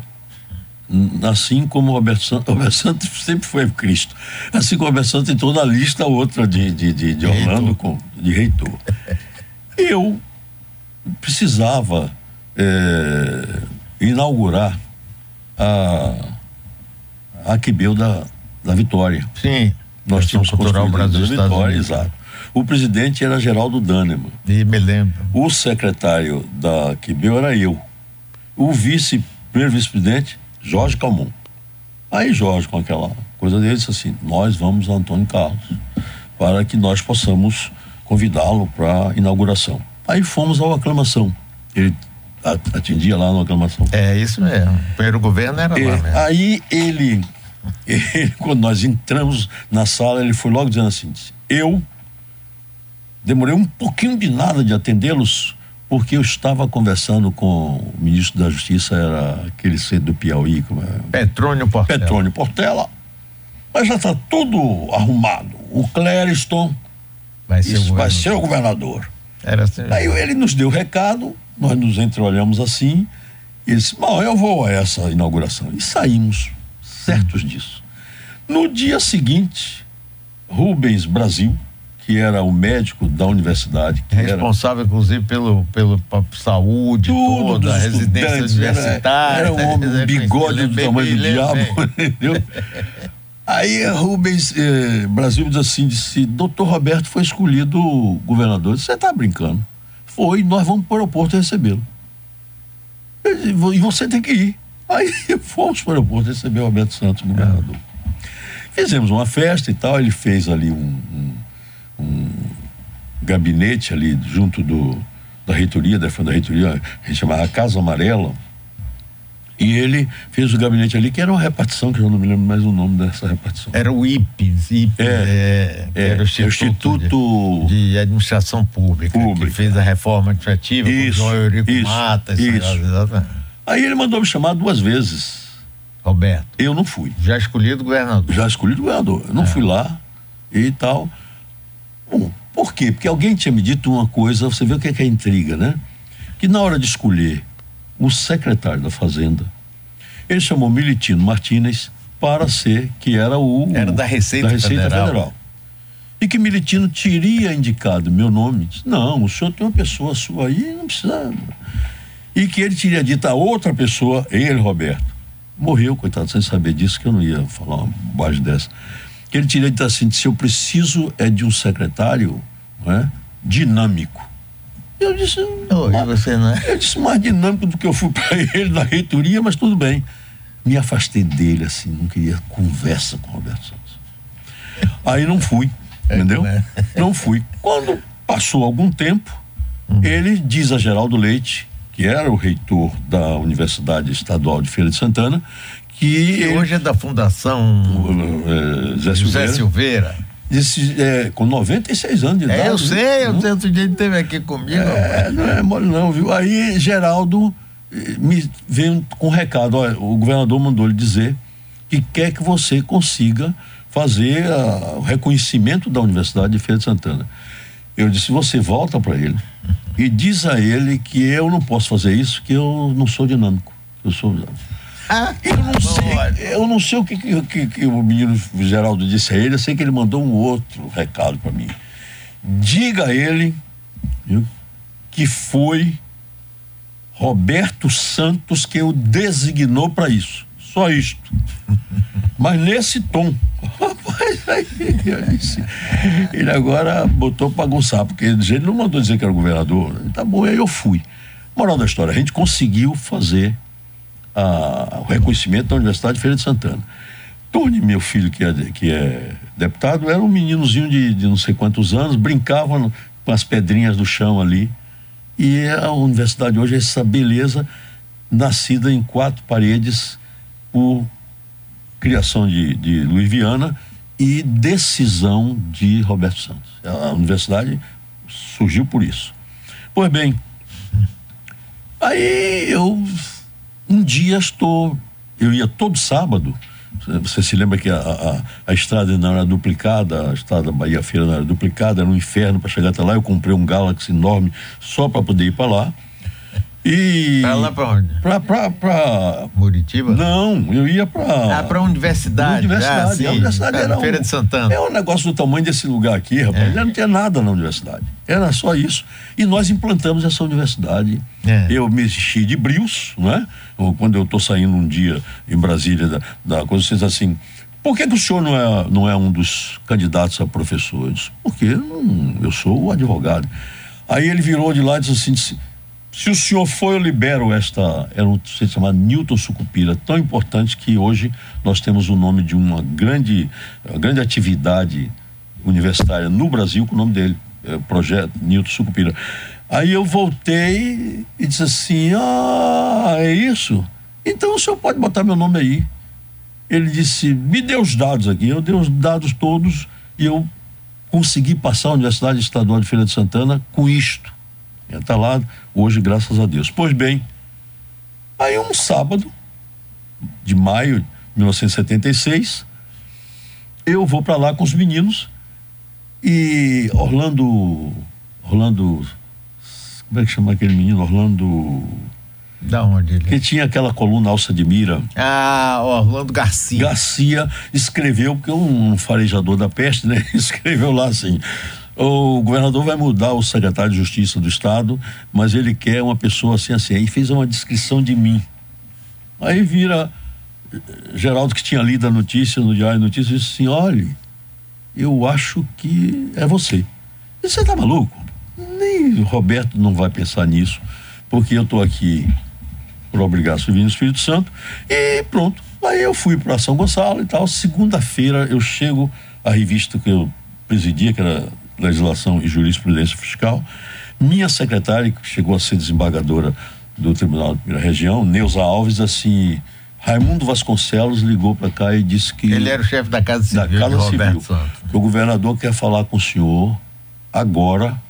assim como o Roberto Santos, Roberto Santos sempre foi Cristo. Assim como o Roberto Santos entrou na lista outra de, de, de, de Orlando, com, de reitor. Eu precisava é, inaugurar a, a Quibeu da, da Vitória. Sim. Nós tínhamos construído Brasil, da Vitória, exato. O presidente era Geraldo Daneman. E me lembro. O secretário da Quibeu era eu. O vice, primeiro vice-presidente, Jorge Calmon. Aí Jorge, com aquela coisa dele, disse assim: Nós vamos a Antônio Carlos para que nós possamos convidá-lo para a inauguração. Aí fomos ao aclamação. Ele atendia lá na aclamação. É isso mesmo. O primeiro governo era é, lá mesmo. Aí ele, ele, quando nós entramos na sala, ele foi logo dizendo assim: eu demorei um pouquinho de nada de atendê-los, porque eu estava conversando com o ministro da Justiça, era aquele centro do Piauí, como é? Petrônio Portela. Petrônio Portela. Mas já está tudo arrumado. O Clériston vai ser, o, vai ser o governador. Era assim. Aí ele nos deu o recado, nós nos entreolhamos assim, e disse: Bom, eu vou a essa inauguração. E saímos, certos disso. No dia seguinte, Rubens Brasil, que era o médico da universidade. Responsável, era, inclusive, pelo, pelo, pela saúde tudo, toda, a residência universitária. Era, era um homem, um bigode do tamanho do diabo, entendeu? Aí Rubens eh, Brasil diz assim, disse, doutor Roberto foi escolhido governador. Você está brincando? Foi, nós vamos para o aeroporto recebê-lo. E você tem que ir. Aí fomos para o aeroporto receber o Roberto Santos, governador. Fizemos uma festa e tal, ele fez ali um, um, um gabinete ali junto do, da reitoria, da, da reitoria, a gente chamava Casa Amarela, e ele fez o gabinete ali, que era uma repartição, que eu não me lembro mais o nome dessa repartição. Era o IPES, IPES é, é, era o Instituto, o Instituto de, de, Administração Pública, Pública, que fez a reforma administrativa isso, com o João Eurico isso, Matas. Isso. Exatamente. Aí ele mandou me chamar duas vezes. Roberto. Eu não fui. Já escolhido governador. Já escolhido governador. Eu não é. fui lá e tal. Bom, por quê? Porque alguém tinha me dito uma coisa, você vê o que é, que é intriga, né? Que na hora de escolher o secretário da Fazenda, ele chamou Militino Martínez para ser, que era o. Era da Receita, da Receita Federal. Federal. E que Militino teria indicado meu nome. Não, o senhor tem uma pessoa sua aí, não precisa. E que ele teria dito a outra pessoa, ele, Roberto, morreu, coitado, sem saber disso, que eu não ia falar uma bobagem dessa. Que ele teria dito assim: se eu preciso é de um secretário não é, dinâmico eu disse. Oh, mas, você não é? Eu disse mais dinâmico do que eu fui para ele na reitoria, mas tudo bem. Me afastei dele, assim, não queria conversa com o Roberto Santos. Aí não fui, é, entendeu? Né? Não fui. Quando passou algum tempo, uhum. ele diz a Geraldo Leite, que era o reitor da Universidade Estadual de Feira de Santana, que. ele, hoje é da Fundação o, é, Zé Silveira. Silveira Desse, é, com 96 anos de idade. É, eu sei, eu outro dia ele esteve aqui comigo. É, não é mole não, viu? Aí Geraldo eh, me veio com um recado, olha, o governador mandou lhe dizer que quer que você consiga fazer a, o reconhecimento da Universidade de Feira de Santana. Eu disse, você volta para ele e diz a ele que eu não posso fazer isso, que eu não sou dinâmico. Eu sou ah, eu não sei, eu não sei o que, que, que, o menino Geraldo disse a ele, eu sei que ele mandou um outro recado para mim. Diga a ele viu, que foi Roberto Santos que o designou para isso. Só isto. Mas nesse tom. Rapaz, aí ele agora botou para bagunçar, porque ele não mandou dizer que era governador. Tá bom, aí eu fui. Moral da história, a gente conseguiu fazer a, o reconhecimento da Universidade de Feira de Santana. Tony, meu filho, que é, que é deputado, era um meninozinho de, de não sei quantos anos, brincava no, com as pedrinhas do chão ali. E a universidade hoje é essa beleza nascida em quatro paredes por criação de, de Luiz Viana e decisão de Roberto Santos. A universidade surgiu por isso. Pois bem, aí eu um dia estou, eu ia todo sábado, você se lembra que a, a, a estrada não era duplicada, a estrada Bahia Feira não era duplicada, era um inferno para chegar até lá. Eu comprei um Galaxy enorme só para poder ir para lá. E. Pra lá pra onde? Pra. pra, pra... Muritiba? Não, eu ia pra. Ah, pra universidade. Universidade. Ah, sim. A universidade era. Feira um, de Santana. É um negócio do tamanho desse lugar aqui, rapaz. É. Já não tinha nada na universidade. Era só isso. E nós implantamos essa universidade. É. Eu me enchi de brios, não é? Quando eu tô saindo um dia em Brasília da, da coisa, vocês assim. Por que, que o senhor não é, não é um dos candidatos a professor? Eu disse, porque eu, eu sou o advogado. Aí ele virou de lá e disse assim. Disse, se o senhor for, eu libero esta. Era um se chamado Newton Sucupira, tão importante que hoje nós temos o nome de uma grande, uma grande atividade universitária no Brasil com o nome dele, é, projeto Newton Sucupira. Aí eu voltei e disse assim: Ah, é isso? Então o senhor pode botar meu nome aí. Ele disse: Me dê os dados aqui. Eu dei os dados todos e eu consegui passar a Universidade Estadual de Feira de Santana com isto. Está lá hoje, graças a Deus. Pois bem, aí um sábado de maio de 1976, eu vou para lá com os meninos e Orlando. Orlando. Como é que chama aquele menino? Orlando. Da onde ele? Que tinha aquela coluna Alça de Mira. Ah, Orlando Garcia. Garcia escreveu, porque é um farejador da peste, né? Escreveu lá assim. O governador vai mudar o secretário de Justiça do Estado, mas ele quer uma pessoa assim, assim. Aí fez uma descrição de mim. Aí vira eh, Geraldo, que tinha lido a notícia no Diário de Notícias, disse assim: olhe, eu acho que é você. E você tá maluco? Nem o Roberto não vai pensar nisso, porque eu estou aqui por obrigação vir no Espírito Santo e pronto. Aí eu fui para São Gonçalo e tal. Segunda-feira eu chego à revista que eu presidia, que era Legislação e Jurisprudência Fiscal. Minha secretária, que chegou a ser desembargadora do Tribunal de Primeira Região, Neuza Alves, assim, Raimundo Vasconcelos ligou para cá e disse que. Ele era o chefe da Casa Civil. Da Casa Civil. Santos. Que o governador quer falar com o senhor agora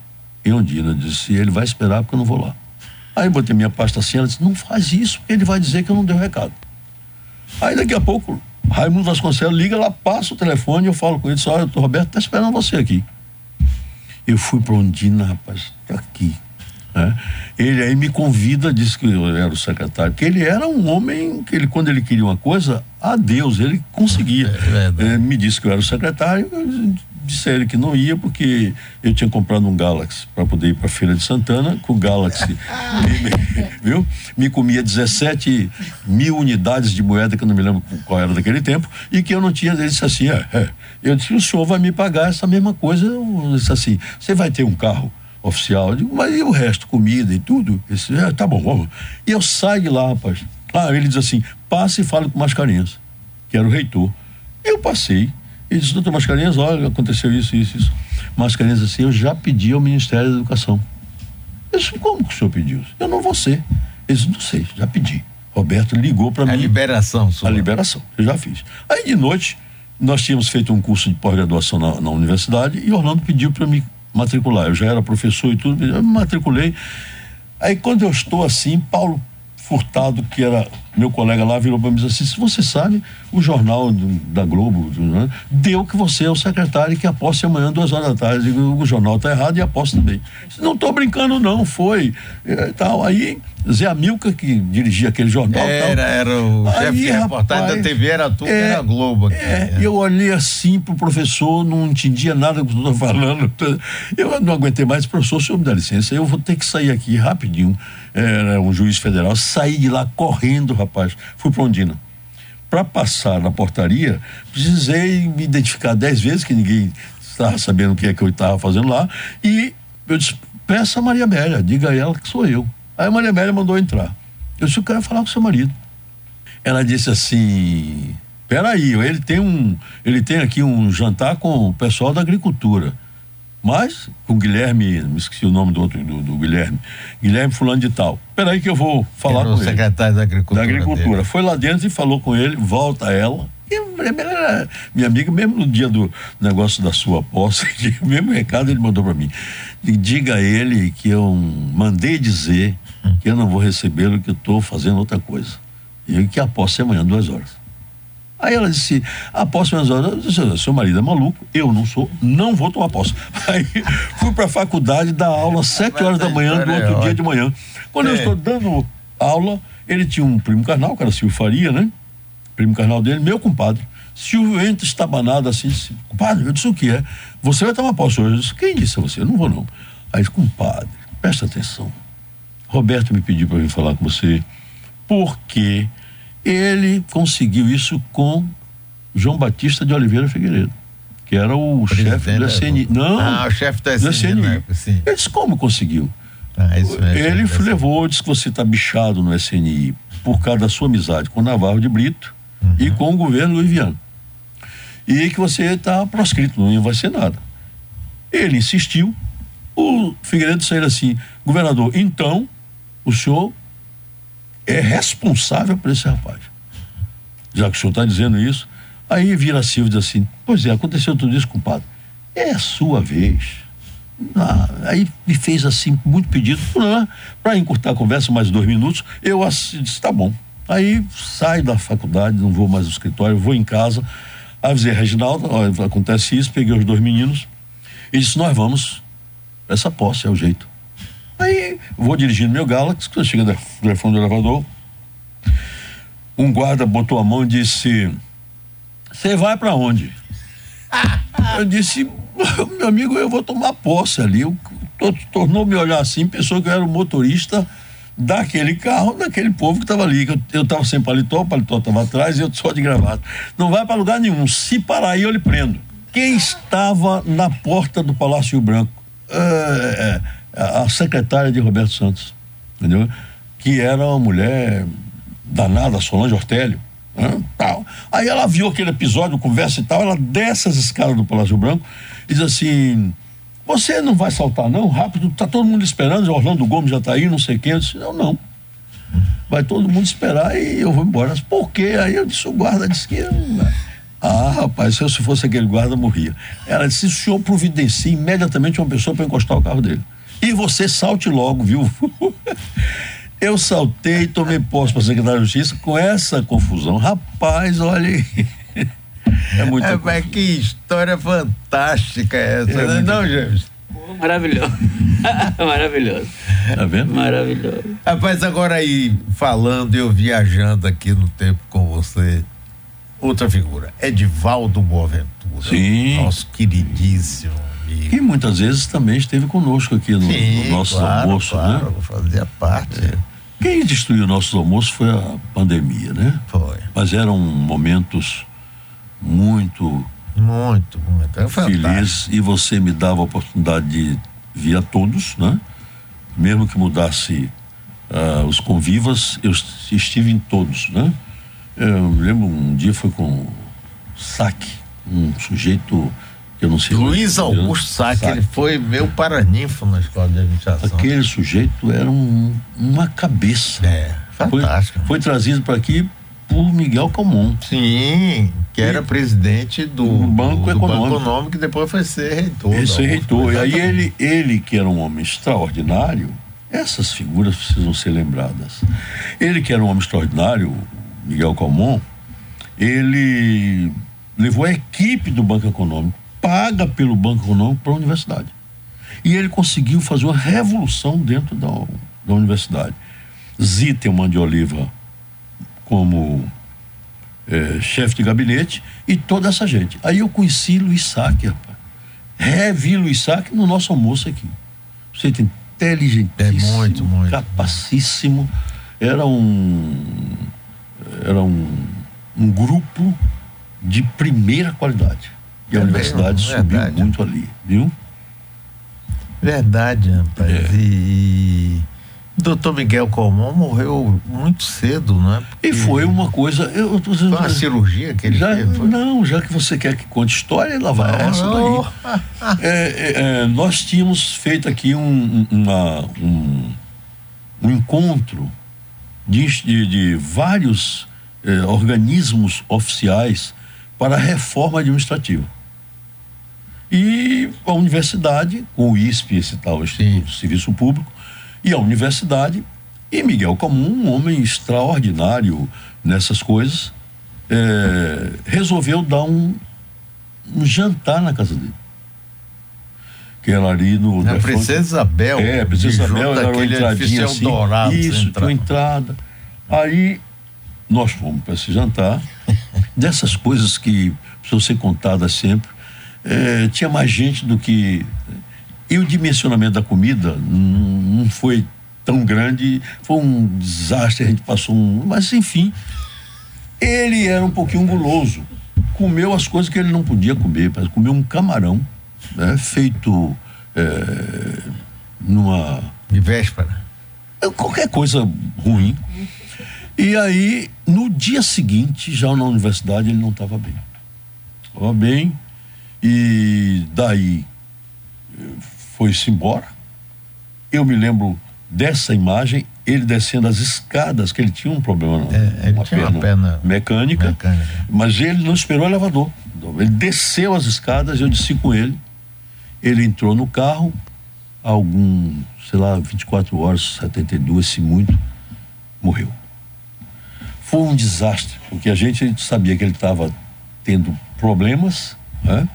em Ondina. Disse, ele vai esperar porque eu não vou lá. Aí botei minha pasta assim, ela disse, não faz isso, porque ele vai dizer que eu não dei o recado. Aí daqui a pouco, Raimundo Vasconcelos liga lá, passa o telefone e eu falo com ele, disse, olha, o Roberto tá esperando você aqui. Eu fui para Ondina, rapaz, aqui. né? Ele aí me convida, disse que eu era o secretário, que ele era um homem que ele, quando ele queria uma coisa, a Deus, ele conseguia. verdade. Eh, me disse que eu era o secretário, eu disse a ele que não ia porque eu tinha comprado um Galaxy para poder ir para a Feira de Santana, com o Galaxy, me- viu? Me comia 17 mil unidades de moeda, que eu não me lembro qual era daquele tempo, e que eu não tinha. Ele disse assim: é, é. eu disse, o senhor vai me pagar essa mesma coisa. Eu disse assim: você vai ter um carro oficial? Eu digo, mas e o resto, comida e tudo? Ele disse, é, tá bom, vamos. E eu saio de lá, rapaz. Ah, ele diz assim: passe e fale com o Mascarenhas, que era o reitor. Eu passei. Ele disse, doutor Mascarenhas, olha, aconteceu isso, isso, isso. Mascarenhas assim, eu já pedi ao Ministério da Educação. Eu disse, como que o senhor pediu? Eu não vou ser. Ele disse, não sei, já pedi. Roberto ligou para A mim. liberação sua. A liberação, eu já fiz. Aí de noite, nós tínhamos feito um curso de pós-graduação na, na universidade e Orlando pediu para me matricular. Eu já era professor e tudo, eu me matriculei. Aí quando eu estou assim, Paulo Furtado, que era meu colega lá, virou para mim e disse assim: se você sabe, o jornal do- da Globo né, deu que você é o secretário e que a posse é amanhã, duas horas da tarde. Digo, o jornal está errado e a posse também. Disse, não estou brincando, não, foi. É, tal. Aí Zé Amilcar, que dirigia aquele jornal. Era, tal, era o chefe Aí, de reportagem da TV, era tu, que é, era a Globo aqui. É, e eu olhei assim pro professor, não entendia nada do que estou falando. Eu não aguentei mais, professor, o senhor me dá licença, eu vou ter que sair aqui rapidinho. Era um juiz federal, saí de lá correndo, rapaz. Fui para Ondina. Para passar na portaria, precisei me identificar dez vezes, que ninguém estava sabendo o que é que eu estava fazendo lá. E eu disse: peça a Maria Amélia, diga a ela que sou eu. Aí a Maria Amélia mandou entrar. Eu disse: eu quero falar com seu marido ela disse assim: peraí, ele tem um, ele tem aqui um jantar com o pessoal da agricultura, mas com o Guilherme, me esqueci o nome do outro do, do Guilherme, Guilherme fulano de tal. Peraí que eu vou falar Era com o ele. secretário da Agricultura. Da agricultura. dele. Foi lá dentro e falou com ele, volta ela. E minha amiga, mesmo no dia do negócio da sua posse, o mesmo recado ele mandou para mim. Diga a ele que eu mandei dizer que eu não vou recebê-lo, que eu estou fazendo outra coisa. E que a posse é amanhã, duas horas. Aí ela disse: a posse é duas horas. Disse, seu marido é maluco, eu não sou, não vou tomar posse. Aí fui para a faculdade dar aula às sete horas da manhã do outro dia de manhã. Quando eu É. estou dando aula, ele tinha um primo carnal, que era Silvio Faria, né? Primo carnal dele, meu compadre. Silvio entra estabanado assim, disse, compadre, eu disse o que é? Você vai tomar posse hoje? Eu disse, quem disse a você? Eu não vou não. Aí, disse, compadre, presta atenção. Roberto me pediu para vir falar com você, porque ele conseguiu isso com João Batista de Oliveira Figueiredo, que era o chefe da da- CNI. Não, Ah, o chefe da da SNI, na época, sim. Ele disse, como conseguiu? Ah, isso mesmo, Ele da levou, disse que você está bichado no SNI por causa da sua amizade com Navarro de Brito e com o governo Luiz Viana. E que você está proscrito, não vai ser nada. Ele insistiu O Figueiredo saiu assim, governador, então o senhor é responsável por esse rapaz. Já que o senhor está dizendo isso, aí vira Silvio e diz assim, pois é, aconteceu tudo isso, compadre. É a sua vez. Ah, aí me fez assim, muito pedido, para encurtar a conversa mais dois minutos, eu disse, tá bom. Aí saio da faculdade, não vou mais ao escritório, vou em casa, avisei a Reginaldo, ó, acontece isso, peguei os dois meninos e disse, nós vamos, essa posse é o jeito. Aí vou dirigindo meu Galaxy, quando chega no telefone do elevador, um guarda botou a mão e disse, você vai para onde? Eu disse, meu amigo, eu vou tomar posse ali. Tornou me olhar assim, pensou que eu era o motorista daquele carro, daquele povo que estava ali. Eu estava sem paletó, o paletó estava atrás e eu só de gravata. Não vai para lugar nenhum. Se parar aí, eu lhe prendo. Quem estava na porta do Palácio Branco? É, é, a secretária de Roberto Santos, entendeu? Que era uma mulher danada, Solange Ortélio. Né? Tal. Aí ela viu aquele episódio, conversa e tal, ela desce as escadas do Palácio Branco e diz assim: Você não vai saltar, não? Rápido, tá todo mundo esperando, Orlando Gomes já tá aí, não sei quem. Eu disse, não, não. Vai todo mundo esperar e eu vou embora. Por quê? Aí eu disse, o guarda disse que. Ah, rapaz, se eu se fosse aquele guarda, morria. Ela disse: o senhor providencie imediatamente uma pessoa para encostar o carro dele. E você salte logo, viu? Eu saltei e tomei posse para secretário de Justiça com essa confusão. Rapaz, olha aí. É muito. É, mas que história fantástica é essa, é né? não, James? Maravilhoso. Maravilhoso. Tá vendo? Maravilhoso. Rapaz, agora aí, falando, eu viajando aqui no tempo com você, outra figura, Edivaldo Boaventura. Sim. Nosso queridíssimo Que muitas vezes também esteve conosco aqui no, Sim, no nosso claro, almoço, claro, né? Fazia parte. É. Quem destruiu nossos almoços foi a pandemia, né? Foi. Mas eram momentos muito muito, muito. É feliz e você me dava a oportunidade de vir a todos, né? Mesmo que mudasse uh, os convivas, eu estive em todos, né? Eu me lembro um dia foi com Saque, um sujeito eu não sei. Luiz Augusto Saque, ele foi meu paraninfo na escola de administração. Aquele sujeito era um, uma cabeça. É, fantástico. Foi, foi trazido para aqui por Miguel Calmon. Sim, que era presidente do, do Banco, do, Econômico. Banco Econômico e depois foi ser reitor. Ele ser reitor. E aí ele, ele, que era um homem extraordinário, essas figuras precisam ser lembradas. Ele que era um homem extraordinário, Miguel Calmon, ele levou a equipe do Banco Econômico, paga pelo Banco Econômico, para a universidade. E ele conseguiu fazer uma revolução dentro da, da universidade. Zittelman de Oliva como é, chefe de gabinete e toda essa gente. Aí eu conheci Luiz Saque, rapaz. Revi Luiz Saque no nosso almoço aqui. Você tem inteligentíssimo, é muito, muito, capacíssimo. Era um era um, um grupo de primeira qualidade. E a é universidade mesmo, subiu verdade. muito ali, viu? Verdade, rapaz. É. E, Doutor Miguel Colmon morreu muito cedo, né? Porque e foi uma coisa. Eu, eu, foi uma cirurgia que ele já, fez? Foi? Não, já que você quer que conte história, lá vai não, essa daí. é, é, é, nós tínhamos feito aqui um, uma, um, um encontro de, de, de vários é, organismos oficiais para a reforma administrativa. E a universidade, o ISP, esse tal Instituto de Serviço Público, e a universidade. E Miguel, como um homem extraordinário nessas coisas, é, resolveu dar um, um, jantar na casa dele. Que era ali no. Na Princesa Isabel. É, Princesa Isabel era uma entradinha assim. Dourado, isso, tinha uma entrada. Aí nós fomos para esse jantar. Dessas coisas que precisam ser contadas sempre. É, tinha mais gente do que e o dimensionamento da comida não foi tão grande, foi um desastre, a gente passou um. Mas enfim, ele era um pouquinho guloso. Comeu as coisas que ele não podia comer, comeu um camarão, né, feito é, numa. De véspera. É, qualquer coisa ruim. E aí, no dia seguinte, já na universidade, ele não estava bem. Estava bem, e daí foi-se embora. Eu me lembro dessa imagem, ele descendo as escadas, que ele tinha um problema, É, ele uma, tinha uma perna perna mecânica, mecânica. mas ele não esperou o elevador. Ele desceu as escadas, eu desci com ele. Ele entrou no carro, algum, sei lá, 24 horas, 72, se muito, morreu. Foi um desastre, porque a gente sabia que ele estava tendo problemas, né?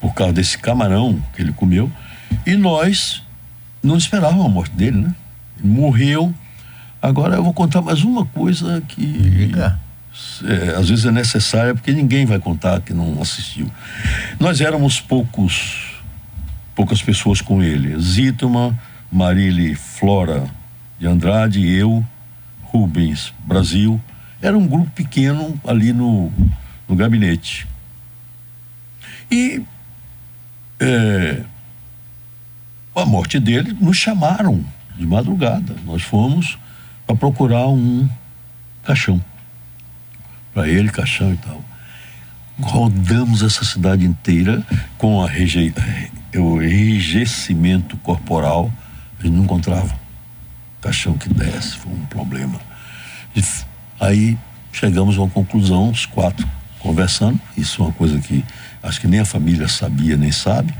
Por causa desse camarão que ele comeu, e nós não esperávamos a morte dele, né? Morreu. Agora eu vou contar mais uma coisa que Diga. é, às vezes é necessária porque ninguém vai contar que não assistiu. Nós éramos poucos, poucas pessoas com ele. Zitma, Marília Flora de Andrade, eu, Rubens Brasil. Era um grupo pequeno ali no, no gabinete. E é, a morte dele nos chamaram de madrugada. Nós fomos para procurar um caixão para ele, caixão e tal. Rodamos essa cidade inteira com a reje... o enrijecimento corporal, a gente não encontrava caixão que desce, foi um problema. E aí chegamos a uma conclusão, os quatro conversando, isso é uma coisa que acho que nem a família sabia nem sabe.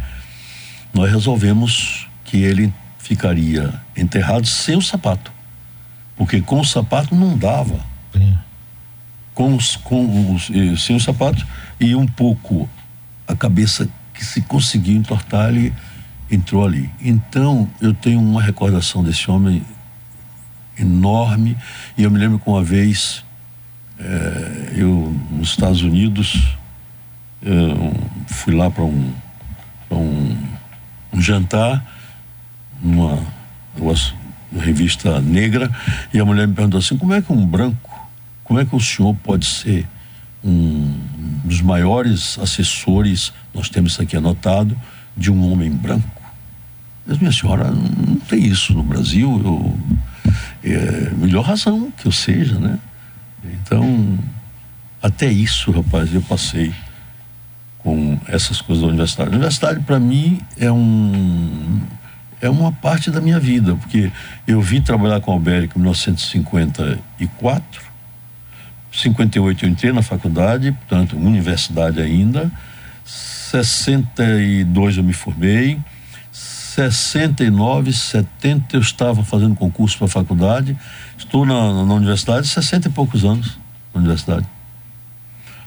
Nós resolvemos que ele ficaria enterrado sem o sapato, porque com o sapato não dava Sim. com os, com os eh, sem os sapatos e um pouco a cabeça que se conseguiu entortar ele entrou ali então eu tenho uma recordação desse homem enorme e eu me lembro que uma vez eh, eu nos Estados Unidos eu fui lá para um, um um jantar numa, numa revista negra e a mulher me perguntou assim como é que um branco como é que o senhor pode ser um dos maiores assessores, nós temos isso aqui anotado, de um homem branco? Disse, minha senhora, não tem isso no Brasil, eu, é melhor razão que eu seja, né? Então, até isso, rapaz, eu passei com essas coisas da universidade. A universidade, para mim, é um é uma parte da minha vida, porque eu vim trabalhar com a Albérica em 1954, 58 eu entrei na faculdade, portanto, universidade ainda. 62 eu me formei. 69, 70 eu estava fazendo concurso para a faculdade. Estou na, na universidade 60 e poucos anos na universidade.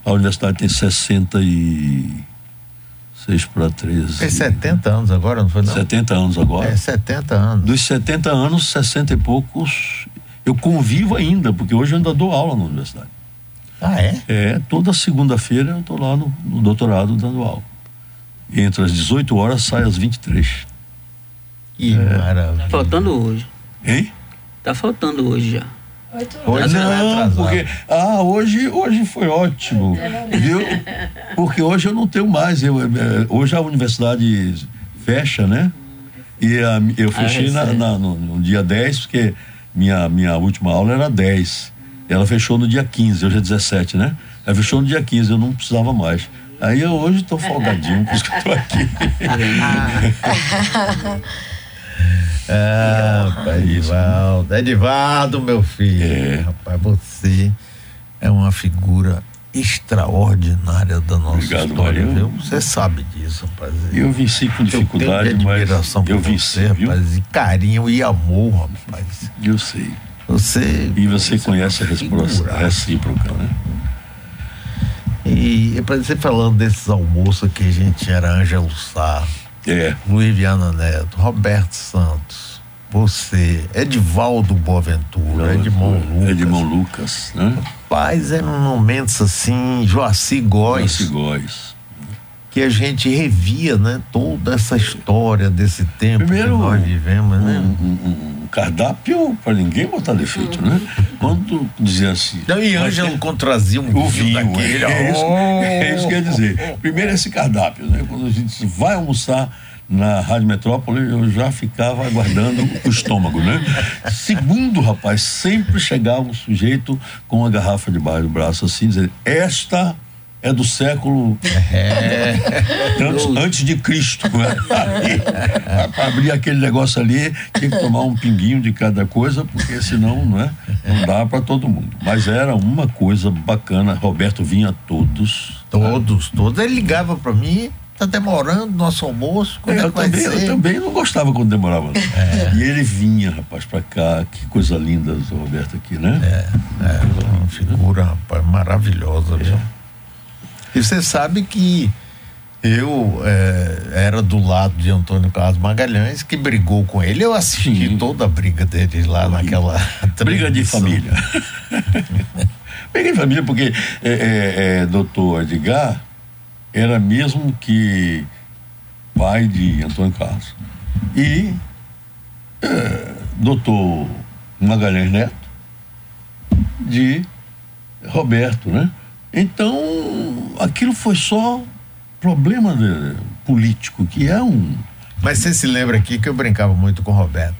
A universidade tem 66 para 13. Fez 70 anos agora, não foi não? 70 anos agora. É, 70 anos. Dos 70 anos, 60 e poucos, eu convivo ainda, porque hoje eu ainda dou aula na universidade. Ah, é? É, toda segunda-feira eu estou lá no, no doutorado dando aula. Entre as 18 horas, sai às 23. Que maravilha. Tá faltando hoje. Hein? Tá faltando hoje já. Hoje não é Não, porque. Ah, hoje, hoje foi ótimo. Viu? Porque hoje eu não tenho mais. Eu, eh, hoje a universidade fecha, né? E a, eu fechei na, recebe. na- no, no dia 10, porque minha, minha última aula era 10. Ela fechou no dia 15, hoje é 17, né? Ela fechou no dia 15, eu não precisava mais. Aí eu hoje estou folgadinho, por isso que eu estou aqui. Ah, rapaz, Edivaldo. Edivaldo, meu filho. É. Rapaz, você é uma figura extraordinária da nossa Obrigado, história, viu? Você sabe disso, rapaz. Eu venci com dificuldade, eu tenho mas admiração eu por venci, você, viu? rapaz, e carinho e amor, rapaz. Eu sei. Você. E você conhece a resposta recíproca, né? E é pra você falando desses almoços que a gente era Ângelo Sá, É. Luiz Viana Neto, Roberto Santos, você, Edivaldo Boaventura, Edmond Lucas. Edmond Lucas, né? Rapaz, eram momentos assim, Joaci Góes, Joaci Góes. que a gente revia, né? Toda essa história desse tempo Primeiro, que nós vivemos, Um, né? um- um cardápio para ninguém botar defeito, né? Quando dizia assim. Não, e Ângelo contrazia um O vinho, daquele. é, isso, é isso que eu ia dizer. Primeiro esse cardápio, né? Quando a gente vai almoçar na Rádio Metrópole, eu já ficava aguardando o estômago, né? Segundo, rapaz, sempre chegava um sujeito com uma garrafa debaixo do braço assim, dizendo, esta é do século É. antes, antes de Cristo. Né? Para abrir aquele negócio ali, tem que tomar um pinguinho de cada coisa, porque senão não, é, não dá para todo mundo. Mas era uma coisa bacana. Roberto vinha a todos. Todos, todos. Ele ligava para mim, tá demorando nosso almoço, como é eu, vai também, eu também não gostava quando demorava. não. E ele vinha, rapaz, para cá. Que coisa linda, o Roberto aqui, né? É, uma figura, rapaz, maravilhosa, viu? E você sabe que eu é, era do lado de Antônio Carlos Magalhães, que brigou com ele. Eu assisti Sim. toda a briga deles lá naquela. Briga de família. Briga de família, porque é, é, doutor Edgar era mesmo que pai de Antônio Carlos. E doutor Magalhães Neto de Roberto, né? Então, aquilo foi só problema de- político, que é um. Mas você se lembra aqui que eu brincava muito com o Roberto.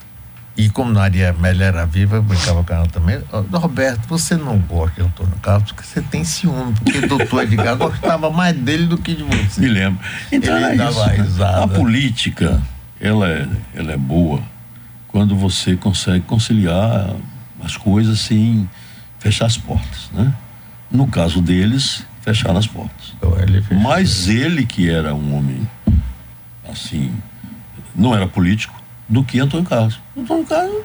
E como Maria Amélia era viva, eu brincava com ela também. Roberto, você não gosta de Antônio Carlos porque você tem ciúme, porque o doutor Edgar gostava mais dele do que de Me você. lembro. Então Ele era dava isso, risada. A política, ela é, ela é boa quando você consegue conciliar as coisas sem fechar as portas, né? No caso deles, fecharam as portas. Então, ele Mas ele que era um homem assim, não era político, do que Antônio Carlos. Antônio Carlos,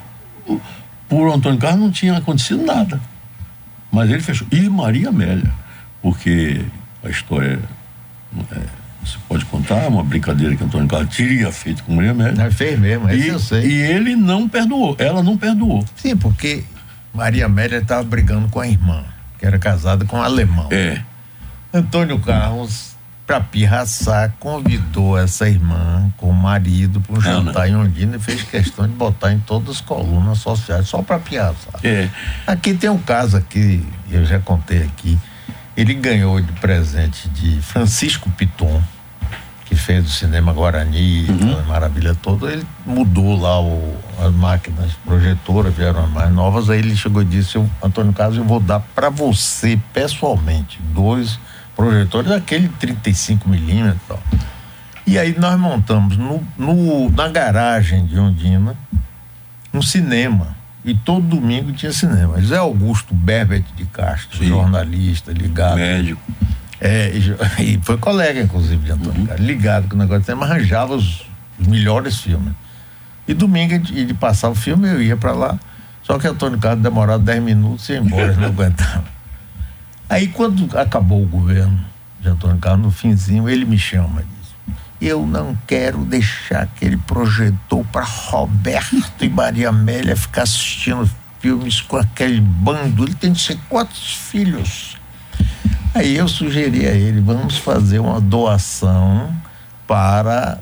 por Antônio Carlos não tinha acontecido nada. Mas ele fechou. E Maria Amélia, porque a história é, você pode contar, uma brincadeira que Antônio Carlos teria feito com Maria Amélia. Ele fez mesmo, E, eu sei. e ele não perdoou, ela não perdoou. Sim, porque Maria Amélia estava brigando com a irmã, que era casada com um alemão. É, Antônio Carlos, para pirraçar, convidou essa irmã com o marido para um Ana. jantar em Ondina e fez questão de botar em todas as colunas sociais, só para pirraçar. é. Aqui tem um caso aqui, eu já contei aqui. Ele ganhou de presente de Francisco Piton, que fez o cinema Guarani, aquela maravilha toda. Ele mudou lá o- as máquinas projetoras, vieram as mais novas. Aí ele chegou e disse: Antônio Carlos, eu vou dar para você pessoalmente dois projetores, daquele 35 milímetros e tal. E aí nós montamos no, no- na garagem de Ondina um cinema. E todo domingo tinha cinema. José Augusto Berbet de Castro, Sim. jornalista, ligado. Médico. É, e, foi colega, inclusive, de Antônio Carlos, ligado com o negócio do cinema, arranjava os, melhores filmes. E domingo, ele passava o filme, eu ia para lá. Só que Antônio Carlos demorava 10 minutos e ia embora, não aguentava. Aí, quando acabou o governo de Antônio Carlos, no finzinho, ele me chama diz: Eu não quero deixar aquele projetor para Roberto e Maria Amélia ficar assistindo filmes com aquele bando. Ele tem de ser quatro filhos. Aí eu sugeri a ele: vamos fazer uma doação para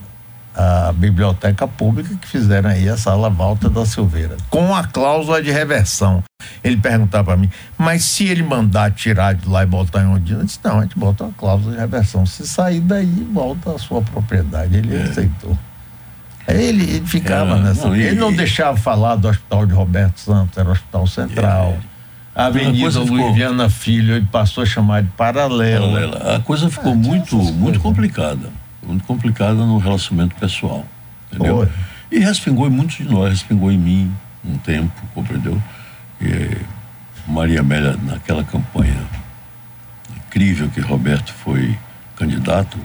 a biblioteca pública que fizeram aí a sala Walter da Silveira, com a cláusula de reversão. Ele perguntava para mim, mas se ele mandar tirar de lá e botar em Ondina, eu disse, não, a gente bota uma cláusula de reversão. Se sair daí, volta à sua propriedade. Ele aceitou. Aí Ele, ele ficava É, nessa. não, e- ele não deixava falar do hospital de Roberto Santos, era o Hospital Central. A Avenida Luiz ficou- Viana Filho, ele passou a chamar de paralela. Paralela. A coisa ficou Ah, muito, essas muito complicada. Muito complicada no relacionamento pessoal. Entendeu? E respingou em muitos de nós, respingou em mim um tempo, compreendeu? E Maria Amélia, naquela campanha incrível que Roberto foi candidato,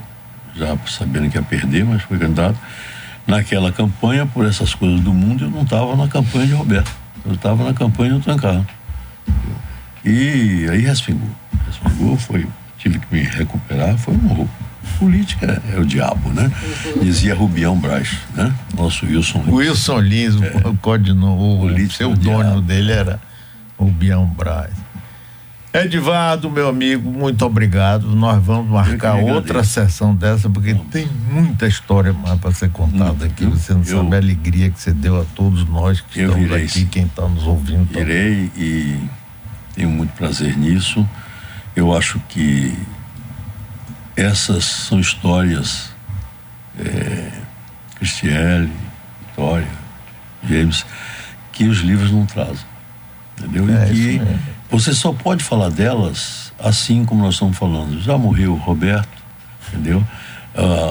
já sabendo que ia perder, mas foi candidato. Naquela campanha, por essas coisas do mundo, eu não estava na campanha de Roberto. Eu estava na campanha do Trancar. E aí respingou. Respingou, foi, tive que me recuperar, foi um horror. Política é o diabo, né? Dizia Rubião Braz, né? Nosso Wilson. Lins. Wilson Lins, o código, o pseudônimo diabo. dele era o Bião Braz. Edivaldo, meu amigo, muito obrigado. Nós vamos marcar outra sessão dessa, porque tem muita história mais para ser contada Hum, aqui. Você não eu- sabe a alegria que você deu a todos nós que estamos irei, aqui, quem está nos ouvindo. também. Irei e tenho muito prazer nisso. Eu acho que essas são histórias, é, Cristiane, Vitória, James, que os livros não trazem. Entendeu? É, e que, você só pode falar delas assim como nós estamos falando. Já morreu o Roberto, entendeu?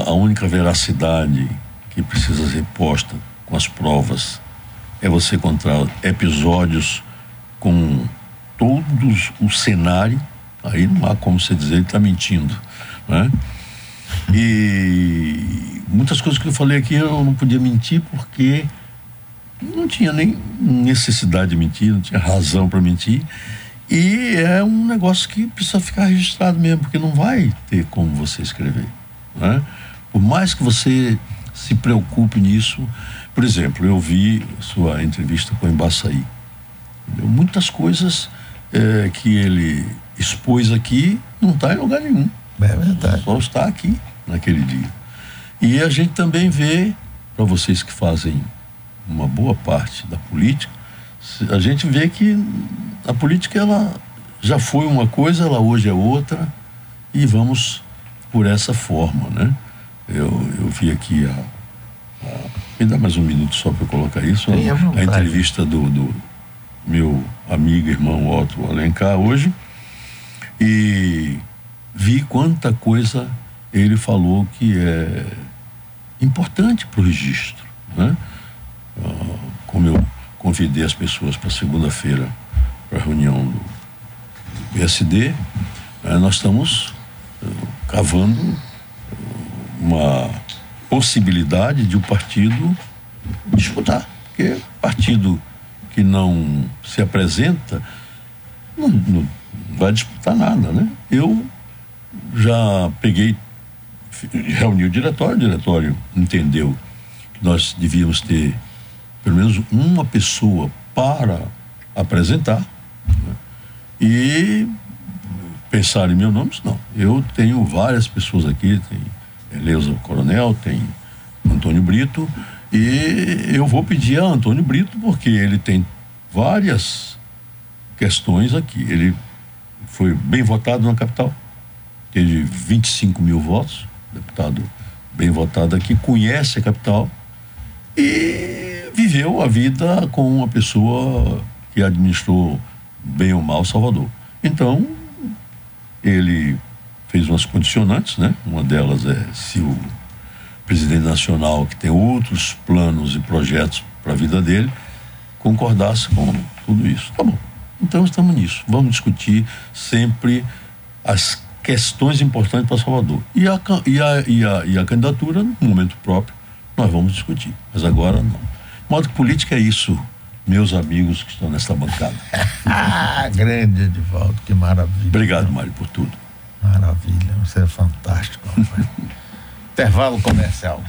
a única veracidade que precisa ser posta com as provas é você encontrar episódios com todos o cenário, aí não há como você dizer ele está mentindo, né? E muitas coisas que eu falei aqui eu não podia mentir porque não tinha nem necessidade de mentir, não tinha razão para mentir. E é um negócio que precisa ficar registrado mesmo, porque não vai ter como você escrever. Né? Por mais que você se preocupe nisso, por exemplo, eu vi sua entrevista com o Embaçaí. Muitas coisas é, que ele expôs aqui não está em lugar nenhum. É verdade. Só está aqui naquele dia. E a gente também vê, para vocês que fazem uma boa parte da política, a gente vê que a política ela já foi uma coisa, ela hoje é outra e vamos por essa forma, né? Eu, eu vi aqui a, a me dá mais um minuto só para colocar isso. A, a entrevista do, do, meu amigo, irmão Otto Alencar hoje e vi quanta coisa ele falou que é importante para o registro, né? Ah, como eu convidei as pessoas para segunda-feira para a reunião do PSD, eh, nós estamos eh, cavando eh, uma possibilidade de o um partido disputar, porque partido que não se apresenta não, não vai disputar nada, né? Eu já peguei, reuni o diretório, o diretório entendeu que nós devíamos ter pelo menos uma pessoa para apresentar né? e pensar em meu nome, não. Eu tenho várias pessoas aqui, tem Eleusa Coronel, tem Antônio Brito, e eu vou pedir a Antônio Brito, porque ele tem várias questões aqui. Ele foi bem votado na capital, teve 25 mil votos, deputado bem votado aqui, conhece a capital e viveu a vida com uma pessoa que administrou bem ou mal Salvador. Então, ele fez umas condicionantes, né? Uma delas é se o presidente nacional, que tem outros planos e projetos para a vida dele, concordasse com tudo isso. Tá bom. Então estamos nisso. Vamos discutir sempre as questões importantes para Salvador. E a, e, a, e, a, e a candidatura, no momento próprio, nós vamos discutir. Mas agora não modo que política é isso, meus amigos que estão nessa bancada. ah, grande Edivaldo, que maravilha. Obrigado, Mário, por tudo. Maravilha, você é fantástico. Intervalo comercial.